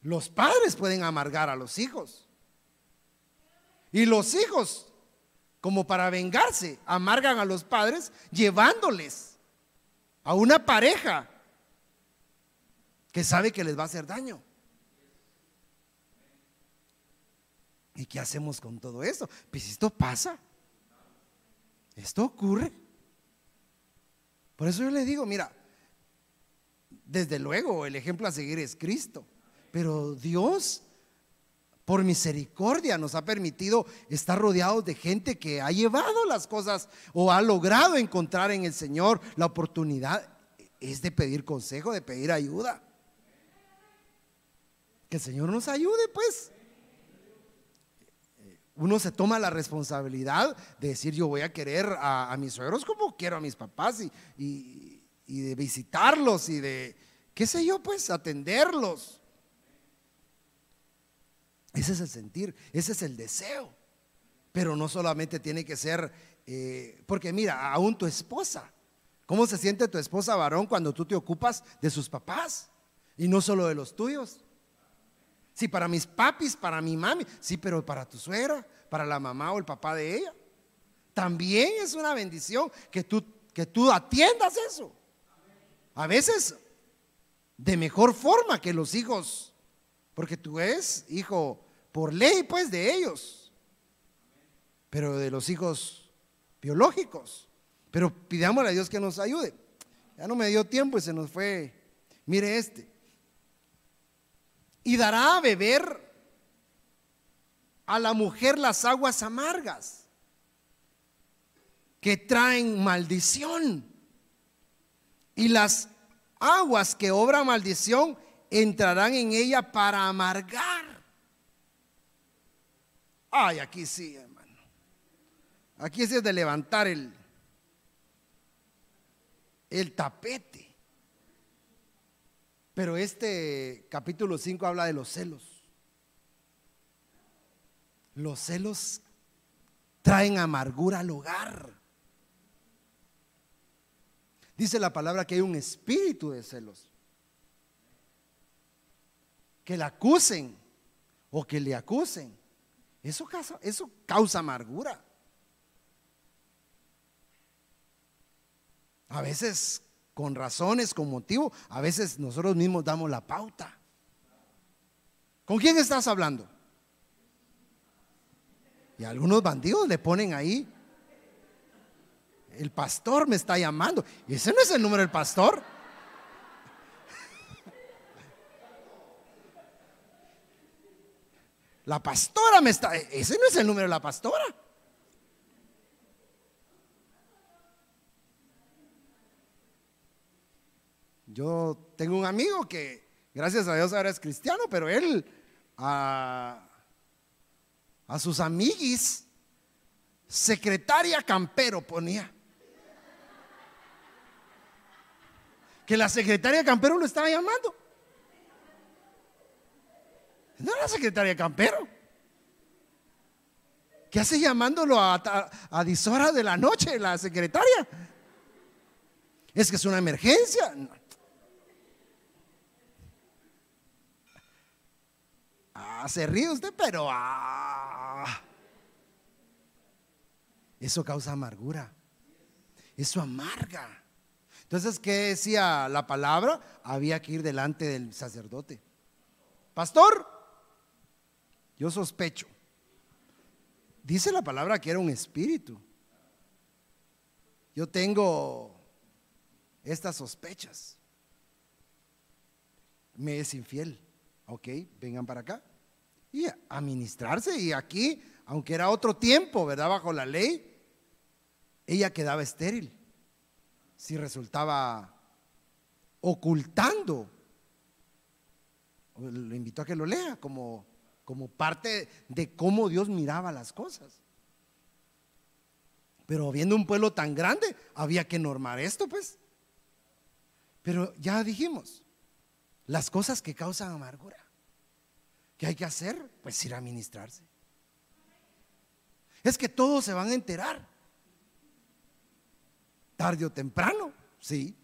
Los padres pueden amargar a los hijos. Y los hijos, como para vengarse, amargan a los padres llevándoles a una pareja que sabe que les va a hacer daño. ¿Y qué hacemos con todo eso? Pues esto pasa. Esto ocurre. Por eso yo le digo, mira, desde luego el ejemplo a seguir es Cristo. Pero Dios, por misericordia, nos ha permitido estar rodeados de gente que ha llevado las cosas o ha logrado encontrar en el Señor la oportunidad. Es de pedir consejo, de pedir ayuda. Que el Señor nos ayude, pues. Uno se toma la responsabilidad de decir yo voy a querer a, mis suegros como quiero a mis papás y, y de visitarlos y de, qué sé yo, pues atenderlos. Ese es el sentir, ese es el deseo. Pero no solamente tiene que ser, eh, porque mira, aún tu esposa, ¿cómo se siente tu esposa varón cuando tú te ocupas de sus papás? Y no solo de los tuyos. Sí, para mis papis, para mi mami, sí, pero para tu suegra, para la mamá o el papá de ella. También es una bendición que tú, que tú atiendas eso. A veces de mejor forma que los hijos, porque tú eres hijo por ley pues de ellos, pero de los hijos biológicos. Pero pidámosle a Dios que nos ayude. Ya no me dio tiempo y se nos fue. Mire este. Y dará a beber a la mujer las aguas amargas que traen maldición. Y las aguas que obran maldición entrarán en ella para amargar. Ay, aquí sí, hermano. Aquí es de levantar el, el tapete. Pero este capítulo 5 habla de los celos. Los celos traen amargura al hogar. Dice la palabra que hay un espíritu de celos. Que la acusen o que le acusen. Eso causa, eso causa amargura. A veces con razones, con motivo, a veces nosotros mismos damos la pauta. ¿Con quién estás hablando? Y algunos bandidos le ponen ahí, el pastor me está llamando. Y ese no es el número del pastor. La pastora me está, ese no es el número de la pastora. Yo tengo un amigo que, gracias a Dios, ahora es cristiano, pero él a, a sus amiguis, secretaria campero ponía. Que la secretaria campero lo estaba llamando. No era secretaria campero. ¿Qué hace llamándolo a, a, a dishora de la noche la secretaria? Es que es una emergencia. Ah, se ríe usted, pero ah, eso causa amargura. Eso amarga. Entonces, ¿qué decía la palabra? Había que ir delante del sacerdote. Pastor, yo sospecho. Dice la palabra que era un espíritu. Yo tengo estas sospechas. Me es infiel. Ok, vengan para acá. Y administrarse. Y aquí, aunque era otro tiempo, ¿verdad? Bajo la ley, ella quedaba estéril. Si resultaba ocultando. Le invito a que lo lea como, como parte de cómo Dios miraba las cosas. Pero viendo un pueblo tan grande, había que normar esto, pues. Pero ya dijimos, las cosas que causan amargura. ¿Qué hay que hacer? Pues ir a ministrarse. Es que todos se van a enterar. Tarde o temprano, sí.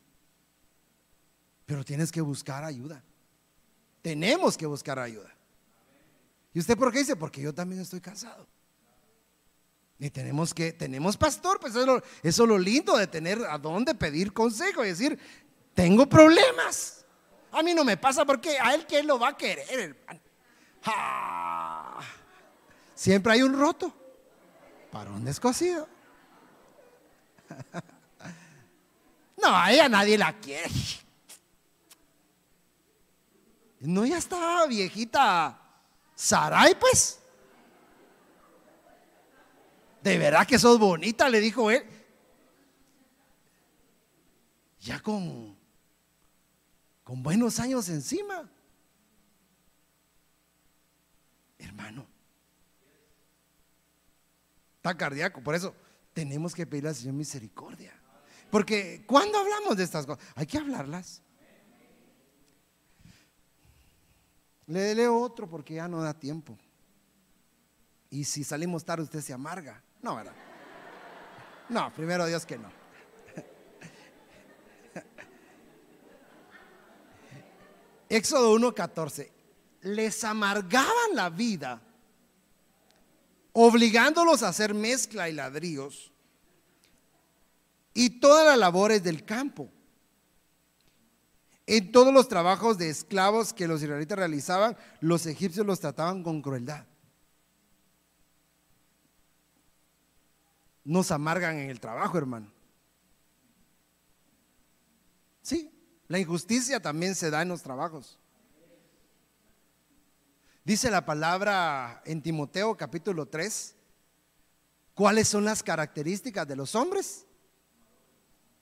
Pero tienes que buscar ayuda. Tenemos que buscar ayuda. ¿Y usted por qué dice? Porque yo también estoy cansado. Y tenemos que, tenemos pastor, pues eso es, lo, eso es lo lindo de tener a dónde pedir consejo y decir, tengo problemas. A mí no me pasa porque a él que lo va a querer, hermano. Siempre hay un roto para un descosido. No, a ella nadie la quiere. No, ya está viejita Sarai, pues. De verdad que sos bonita, le dijo él. Ya con con buenos años encima. Hermano, está cardíaco, por eso tenemos que pedirle al Señor misericordia. Porque cuando hablamos de estas cosas, hay que hablarlas. Le leo otro porque ya no da tiempo. Y si salimos tarde, usted se amarga. No, ¿verdad? No, primero Dios que no. Éxodo 1:14, les amargaban la vida, obligándolos a hacer mezcla y ladrillos y todas las labores del campo. En todos los trabajos de esclavos que los israelitas realizaban, los egipcios los trataban con crueldad. Nos amargan en el trabajo, hermano. Sí, la injusticia también se da en los trabajos. Dice la palabra en Timoteo capítulo 3, ¿cuáles son las características de los hombres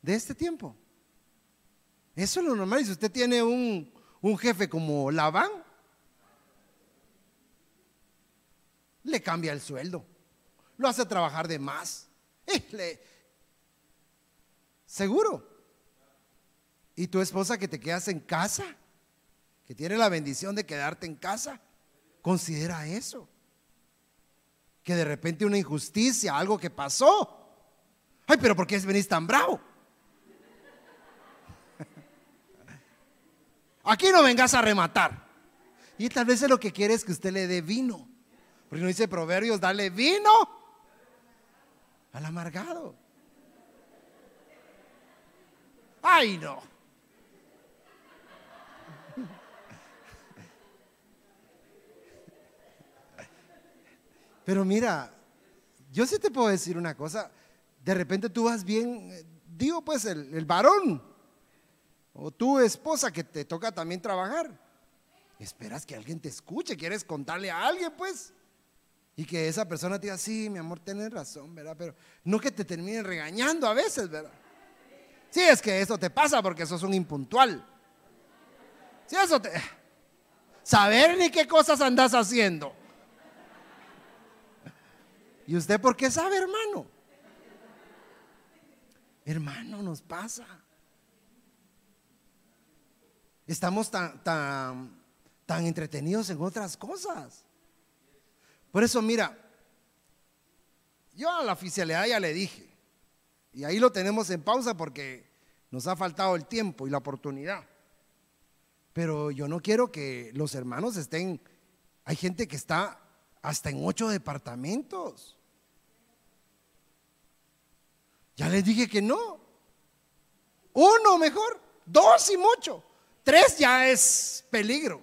de este tiempo? Eso es lo normal. Si usted tiene un, un jefe como Labán, le cambia el sueldo, lo hace trabajar de más. Eh, seguro, ¿Y tu esposa que te quedas en casa? que tiene la bendición de quedarte en casa, considera eso. Que de repente una injusticia, algo que pasó. Ay, pero ¿por qué venís tan bravo? Aquí no vengas a rematar. Y tal vez lo que quiere es que usted le dé vino. Porque no dice Proverbios, dale vino al amargado. Ay, no. Pero mira, yo sí te puedo decir una cosa. De repente tú vas bien, eh, digo pues el, el varón o tu esposa que te toca también trabajar. Esperas que alguien te escuche, quieres contarle a alguien pues. Y que esa persona te diga, sí, mi amor, tienes razón, ¿verdad? Pero no que te terminen regañando a veces, ¿verdad? Sí, es que eso te pasa porque sos un impuntual. Sí, eso te... Saber ni qué cosas andas haciendo. ¿Y usted por qué sabe, hermano? Hermano, nos pasa. Estamos tan, tan, tan entretenidos en otras cosas. Por eso, mira, yo a la oficialidad ya le dije, y ahí lo tenemos en pausa porque nos ha faltado el tiempo y la oportunidad. Pero yo no quiero que los hermanos estén, hay gente que está hasta en ocho departamentos. Ya les dije que no. Uno mejor, dos y mucho. Tres ya es peligro.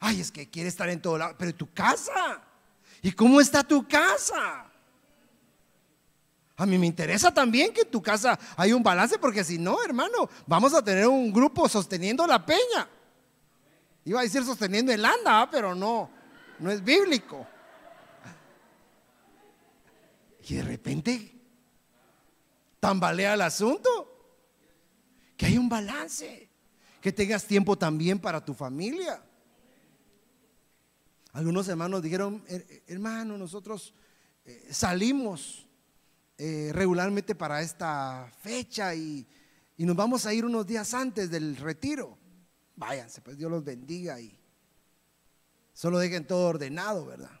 Ay, es que quiere estar en todo lado. Pero tu casa. ¿Y cómo está tu casa? A mí me interesa también que en tu casa hay un balance, porque si no, hermano, vamos a tener un grupo sosteniendo la peña. Iba a decir sosteniendo el anda, pero no, no es bíblico. Y de repente tambalea el asunto. Que hay un balance. Que tengas tiempo también para tu familia. Algunos hermanos dijeron, hermano, nosotros eh, salimos eh, regularmente para esta fecha y, y nos vamos a ir unos días antes del retiro. Váyanse, pues Dios los bendiga y solo dejen todo ordenado, ¿verdad?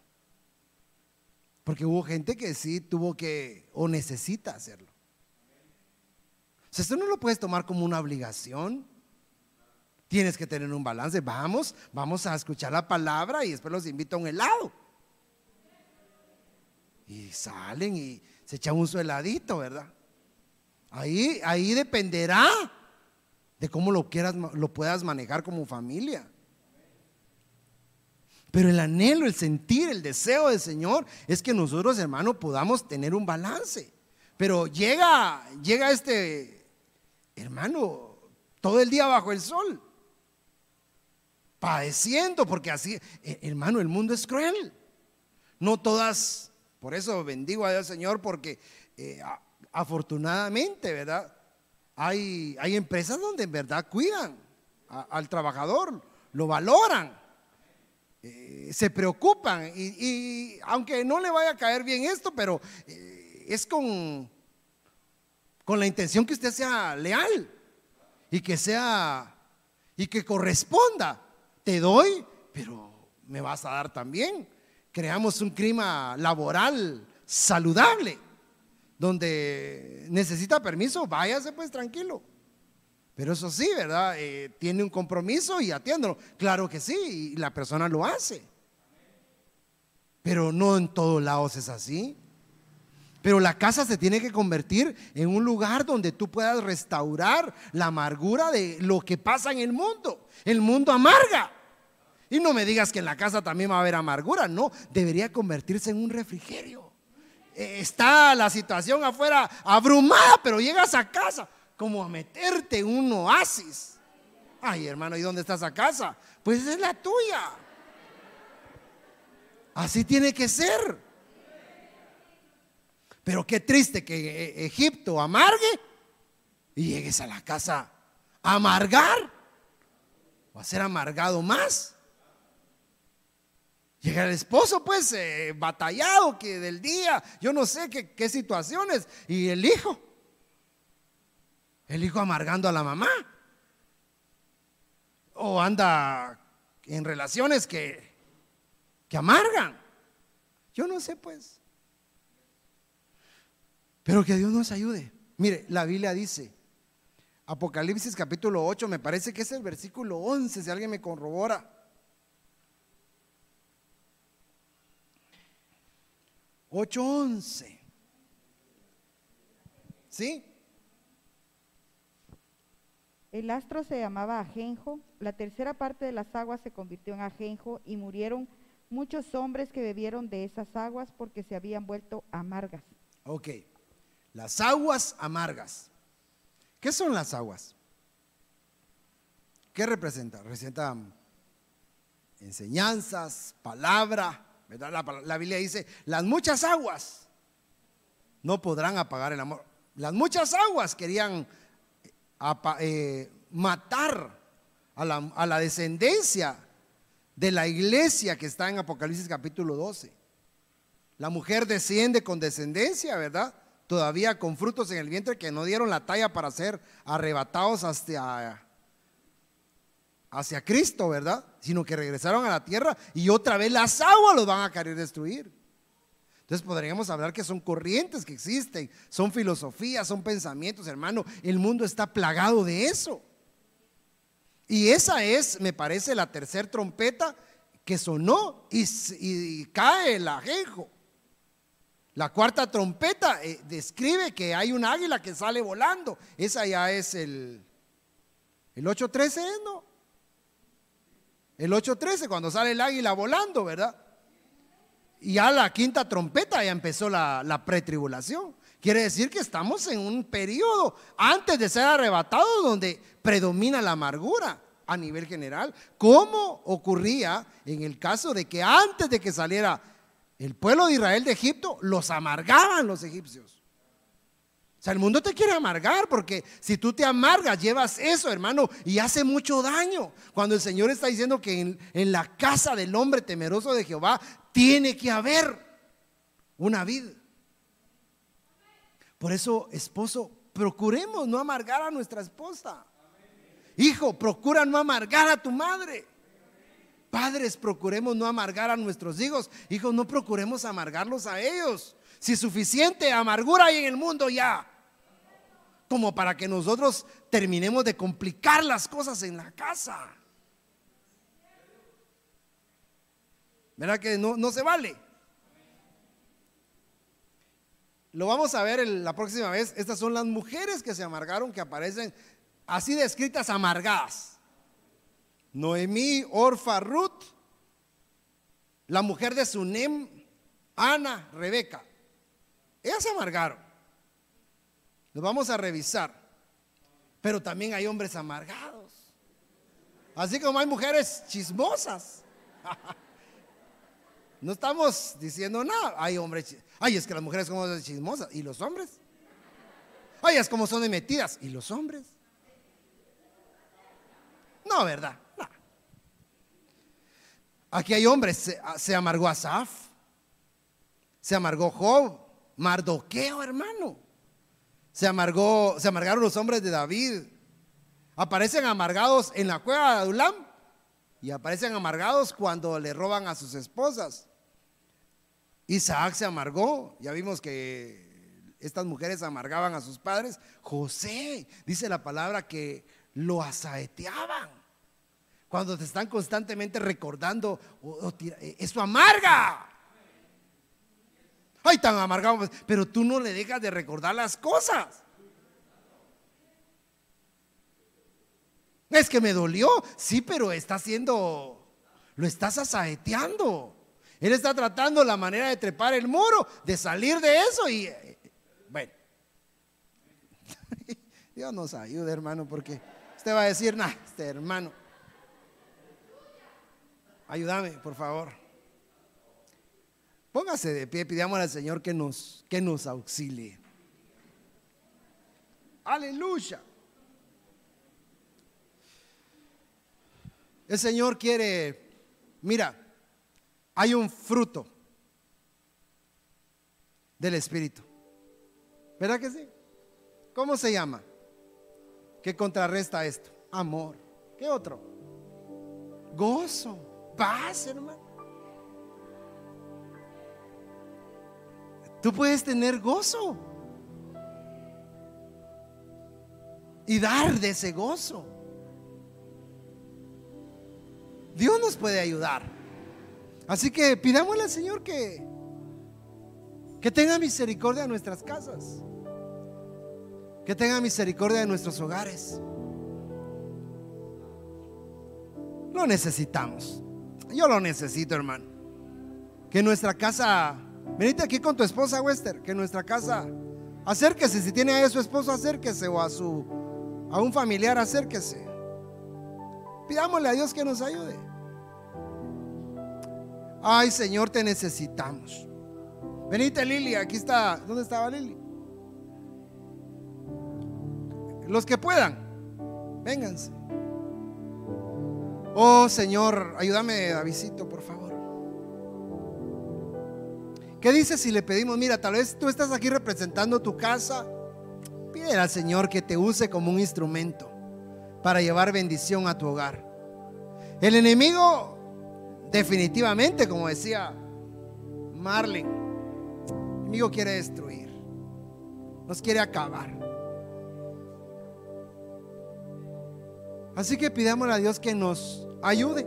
Porque hubo gente que sí tuvo que o necesita hacerlo. O sea, esto no lo puedes tomar como una obligación. Tienes que tener un balance. Vamos, vamos a escuchar la palabra y después los invito a un helado. Y salen y se echan un sueladito, ¿verdad? Ahí, ahí dependerá de cómo lo quieras, lo puedas manejar como familia. Pero el anhelo, el sentir, el deseo del Señor es que nosotros, hermanos, podamos tener un balance. Pero llega, llega este hermano todo el día bajo el sol, padeciendo, porque así, eh, hermano, el mundo es cruel. No todas, por eso bendigo a Dios Señor, porque eh, afortunadamente, ¿verdad? Hay, hay empresas donde en verdad cuidan al trabajador, lo valoran. Eh, se preocupan y, aunque no le vaya a caer bien esto, pero eh, es con, con la intención que usted sea leal y que sea y que corresponda. Te doy, pero me vas a dar también. Creamos un clima laboral saludable, donde necesita permiso, váyase pues tranquilo. Pero eso sí, ¿verdad? Eh, tiene un compromiso y atiéndolo. Claro que sí, y la persona lo hace. Pero no en todos lados es así. Pero la casa se tiene que convertir en un lugar donde tú puedas restaurar la amargura de lo que pasa en el mundo. El mundo amarga. Y no me digas que en la casa también va a haber amargura. No, debería convertirse en un refrigerio. Eh, está la situación afuera abrumada, pero llegas a casa como a meterte un oasis. Ay, hermano, ¿y dónde está esa casa? Pues es la tuya. Así tiene que ser. Pero qué triste que eh, Egipto amargue y llegues a la casa a amargar o a ser amargado más. Llega el esposo, pues, eh, batallado que del día, yo no sé qué situaciones, y el hijo el hijo amargando a la mamá. o anda en relaciones que, que amargan. Yo no sé pues. Pero que Dios nos ayude. Mire, la Biblia dice, Apocalipsis capítulo 8, me parece que es el versículo 11, si alguien me corrobora. 8.11. ¿Sí? El astro se llamaba Ajenjo, la tercera parte de las aguas se convirtió en Ajenjo y murieron muchos hombres que bebieron de esas aguas porque se habían vuelto amargas. Ok, las aguas amargas. ¿Qué son las aguas? ¿Qué representa? Representan enseñanzas, palabra, ¿verdad? La, la Biblia dice, las muchas aguas no podrán apagar el amor. Las muchas aguas querían eh, matar a la, a la descendencia de la iglesia que está en Apocalipsis capítulo 12. La mujer desciende con descendencia, ¿verdad? Todavía con frutos en el vientre que no dieron la talla para ser arrebatados hacia, hacia Cristo, ¿verdad? Sino que regresaron a la tierra y otra vez las aguas los van a querer destruir. Entonces podríamos hablar que son corrientes que existen, son filosofías, son pensamientos, hermano. El mundo está plagado de eso. Y esa es, me parece, la tercera trompeta que sonó y, cae el ajenjo. La cuarta trompeta eh, describe que hay un águila que sale volando. Esa ya es el, el 8.13, ¿no? El 8.13, cuando sale el águila volando, ¿verdad? Y a la quinta trompeta ya empezó la, la pretribulación. Quiere decir que estamos en un periodo antes de ser arrebatados donde predomina la amargura a nivel general, como ocurría en el caso de que antes de que saliera el pueblo de Israel de Egipto, los amargaban los egipcios. O sea, el mundo te quiere amargar porque si tú te amargas, llevas eso, hermano, y hace mucho daño. Cuando el Señor está diciendo que en, en la casa del hombre temeroso de Jehová tiene que haber una vida. Por eso, esposo, procuremos no amargar a nuestra esposa. Hijo, procura no amargar a tu madre. Padres, procuremos no amargar a nuestros hijos. Hijos, no procuremos amargarlos a ellos. Si suficiente amargura hay en el mundo ya. Como para que nosotros terminemos de complicar las cosas en la casa. ¿Verdad que no, no se vale? Lo vamos a ver la próxima vez. Estas son las mujeres que se amargaron, que aparecen así descritas amargadas. Noemí, Orfa, Ruth, la mujer de Sunem, Ana, Rebeca. Ellas se amargaron. Los vamos a revisar. Pero también hay hombres amargados. Así como hay mujeres chismosas. No estamos diciendo nada. Hay hombres. Ay, es que las mujeres como chismosas. ¿Y los hombres? Ay, es como son de metidas. ¿Y los hombres? No, ¿verdad? Aquí hay hombres. Se, se amargó Asaf. Se amargó Job. Mardoqueo, hermano. Se amargó, se amargaron los hombres de David. Aparecen amargados en la cueva de Adulam y aparecen amargados cuando le roban a sus esposas. Isaac se amargó, ya vimos que estas mujeres amargaban a sus padres. José, dice la palabra que lo asaeteaban. Cuando te están constantemente recordando, eso amarga. Ay, tan amargado. Pues, pero tú no le dejas de recordar las cosas. Es que me dolió. Sí, pero está haciendo, lo estás asaeteando. Él está tratando la manera de trepar el muro, de salir de eso y, bueno. Dios nos ayude, hermano, porque usted va a decir, nah, este hermano. Ayúdame, por favor. Póngase de pie, pidamos al Señor que nos, que nos auxilie. Aleluya. El Señor quiere, mira, hay un fruto del Espíritu. ¿Verdad que sí? ¿Cómo se llama? ¿Qué contrarresta esto? Amor. ¿Qué otro? gozo, paz, hermano. Tú puedes tener gozo y dar de ese gozo. Dios nos puede ayudar. Así que pidámosle al Señor que, que tenga misericordia de nuestras casas, que tenga misericordia de nuestros hogares. Lo necesitamos. Yo lo necesito, hermano. Que nuestra casa, venite aquí con tu esposa, Wester, que nuestra casa, acérquese, si tiene a su esposo, acérquese, o a su, a un familiar, acérquese. Pidámosle a Dios que nos ayude. Ay, Señor, te necesitamos. Venite, Lili, aquí está. ¿Dónde estaba Lili? Los que puedan, vénganse. Oh Señor, ayúdame, Davidito, por favor. ¿Qué dices si le pedimos, mira, tal vez tú estás aquí representando tu casa? Pide al Señor que te use como un instrumento para llevar bendición a tu hogar. El enemigo, definitivamente, como decía Marlene, el enemigo quiere destruir, nos quiere acabar. Así que pidámosle a Dios que nos ayude.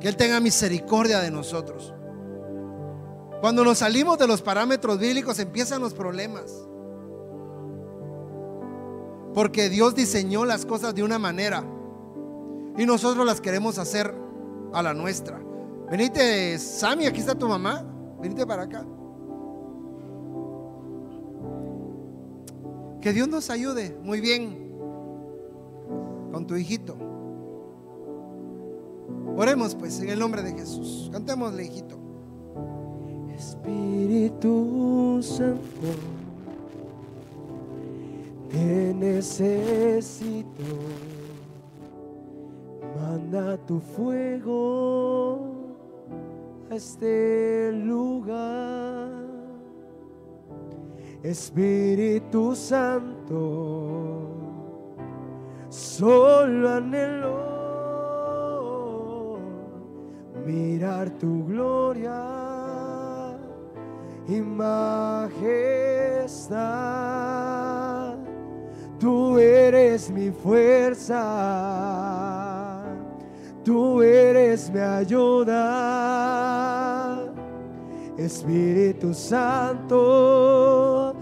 Que Él tenga misericordia de nosotros. Cuando nos salimos de los parámetros bíblicos empiezan los problemas. Porque Dios diseñó las cosas de una manera y nosotros las queremos hacer a la nuestra. Venite, Sammy, aquí está tu mamá. Venite para acá. Que Dios nos ayude muy bien con tu hijito. Oremos pues en el nombre de Jesús. Cantémosle, hijito. Espíritu Santo, te necesito. Manda tu fuego a este lugar. Espíritu Santo, solo anhelo mirar tu gloria y majestad. Tú eres mi fuerza, tú eres mi ayuda. Espíritu Santo,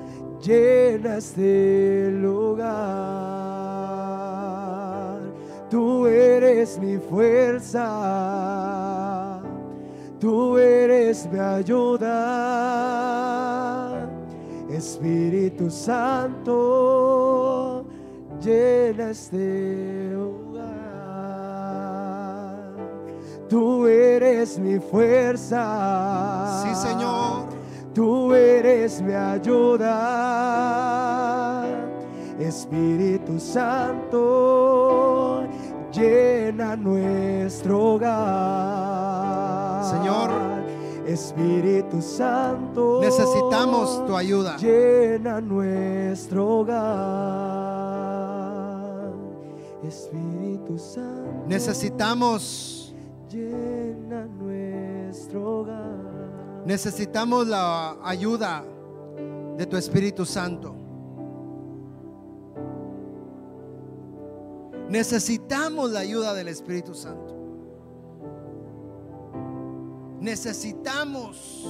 llena este lugar. Tú eres mi fuerza, tú eres mi ayuda. Espíritu Santo, llena este lugar. Tú eres mi fuerza. Sí, Señor. Tú eres mi ayuda. Espíritu Santo, llena nuestro hogar. Señor. Espíritu Santo, Necesitamos tu ayuda. Llena nuestro hogar. Espíritu Santo. Necesitamos, Llena nuestro hogar. necesitamos la ayuda de tu Espíritu Santo. Necesitamos la ayuda del Espíritu Santo. Necesitamos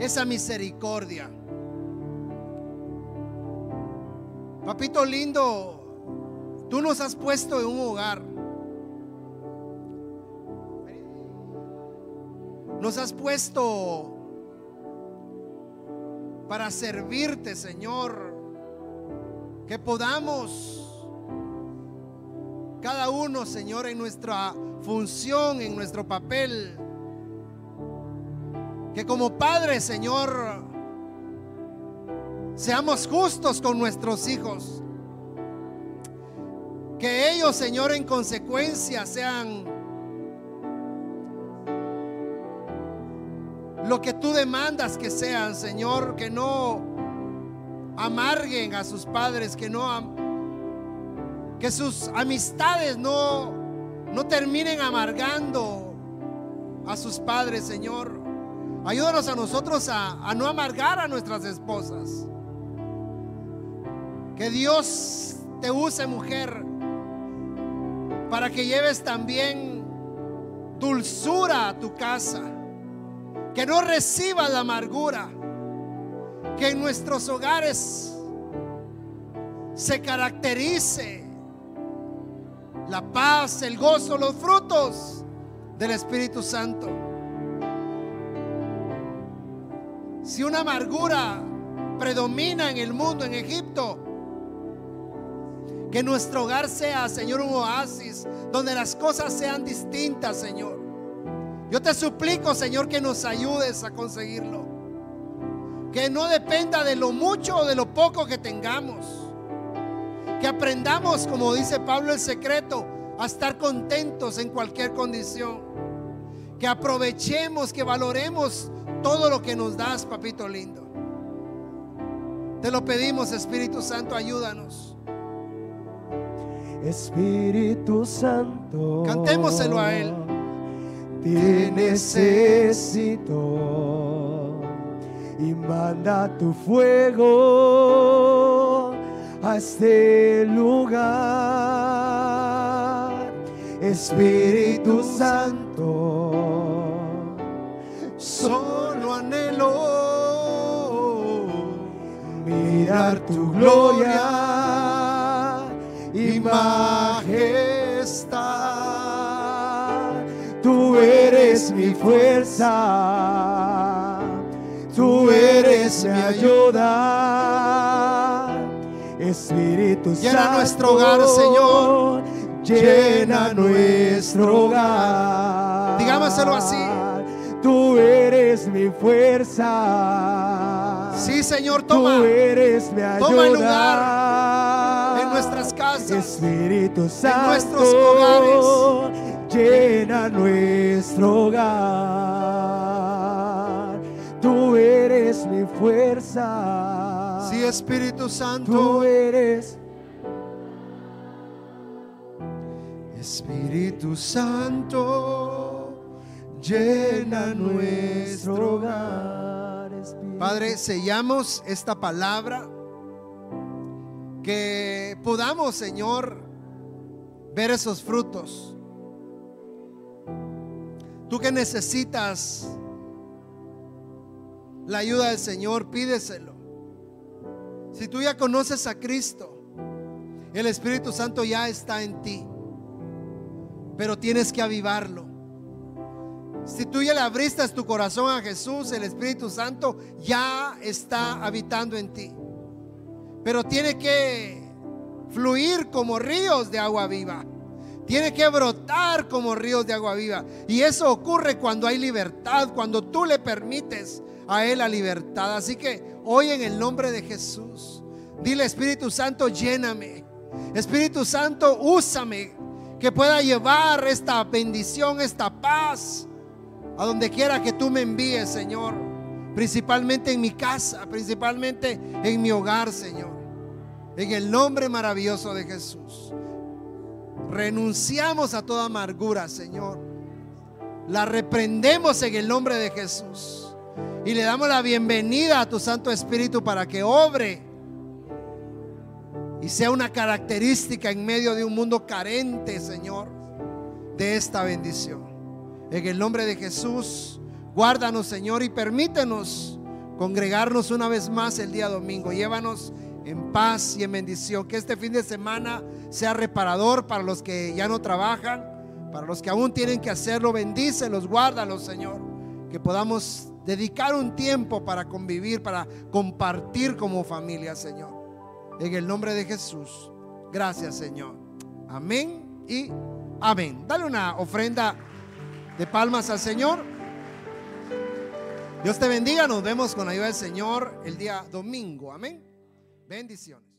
esa misericordia. Papito lindo, tú nos has puesto en un hogar. Nos has puesto para servirte, Señor. Que podamos, cada uno, Señor, en nuestra función, en nuestro papel, que como Padre, Señor, seamos justos con nuestros hijos. Que ellos, Señor, en consecuencia sean lo que tú demandas que sean, Señor, que no amarguen a sus padres, que no Que sus amistades no, no terminen amargando a sus padres, Señor. Ayúdanos a nosotros a, a no amargar a nuestras esposas. Que Dios te use, mujer, para que lleves también dulzura a tu casa. Que no reciba la amargura. Que en nuestros hogares se caracterice la paz, el gozo, los frutos del Espíritu Santo. Si una amargura predomina en el mundo, en Egipto, que nuestro hogar sea, Señor, un oasis donde las cosas sean distintas, Señor. Yo te suplico, Señor, que nos ayudes a conseguirlo. Que no dependa de lo mucho o de lo poco que tengamos. Que aprendamos, como dice Pablo, el secreto, a estar contentos en cualquier condición. Que aprovechemos, que valoremos todo lo que nos das, papito lindo. Te lo pedimos, Espíritu Santo, ayúdanos. Espíritu Santo. Cantémoselo a Él. Te necesito y manda tu fuego a este lugar. Espíritu Santo, Solo anhelo mirar tu gloria y majestad. Eres mi fuerza, tú eres mi ayuda. Espíritu Llena Santo, nuestro hogar, Señor. Llena nuestro hogar. Digámoselo así. Tú eres mi fuerza. Sí, Señor, Tú toma. eres mi ayuda. Toma el lugar en nuestras casas. Espíritu Santo, nuestros hogares. Llena nuestro hogar. Tú eres mi fuerza. Sí, Espíritu Tú Santo. eres Espíritu Santo, llena nuestro hogar. Espíritu. Padre, sellamos esta palabra. Que podamos, Señor, ver esos frutos. Tú que necesitas la ayuda del Señor, pídeselo. Si tú ya conoces a Cristo, el Espíritu Santo ya está en ti. Pero tienes que avivarlo. Si tú ya le abriste tu corazón a Jesús, el Espíritu Santo ya está habitando en ti. Pero tiene que fluir como ríos de agua viva. Tiene que brotar como ríos de agua viva. Y eso ocurre cuando hay libertad, cuando tú le permites a Él la libertad. Así que hoy en el nombre de Jesús, dile Espíritu Santo, lléname. Espíritu Santo, úsame. Que pueda llevar esta bendición, esta paz a donde quiera que tú me envíes, Señor. Principalmente en mi casa, principalmente en mi hogar, Señor. En el nombre maravilloso de Jesús. Renunciamos a toda amargura, Señor. La reprendemos en el nombre de Jesús. Y le damos la bienvenida a tu Santo Espíritu para que obre y sea una característica en medio de un mundo carente, Señor, de esta bendición. En el nombre de Jesús, guárdanos, Señor, y permítenos congregarnos una vez más el día domingo. Llévanos en paz y en bendición. Que este fin de semana sea reparador para los que ya no trabajan, para los que aún tienen que hacerlo. Bendícelos, guárdalos, Señor. Que podamos dedicar un tiempo para convivir, para compartir como familia, Señor. En el nombre de Jesús. Gracias, Señor. Amén y amén. Dale una ofrenda de palmas al Señor. Dios te bendiga. Nos vemos con la ayuda del Señor el día domingo. Amén. Bendiciones.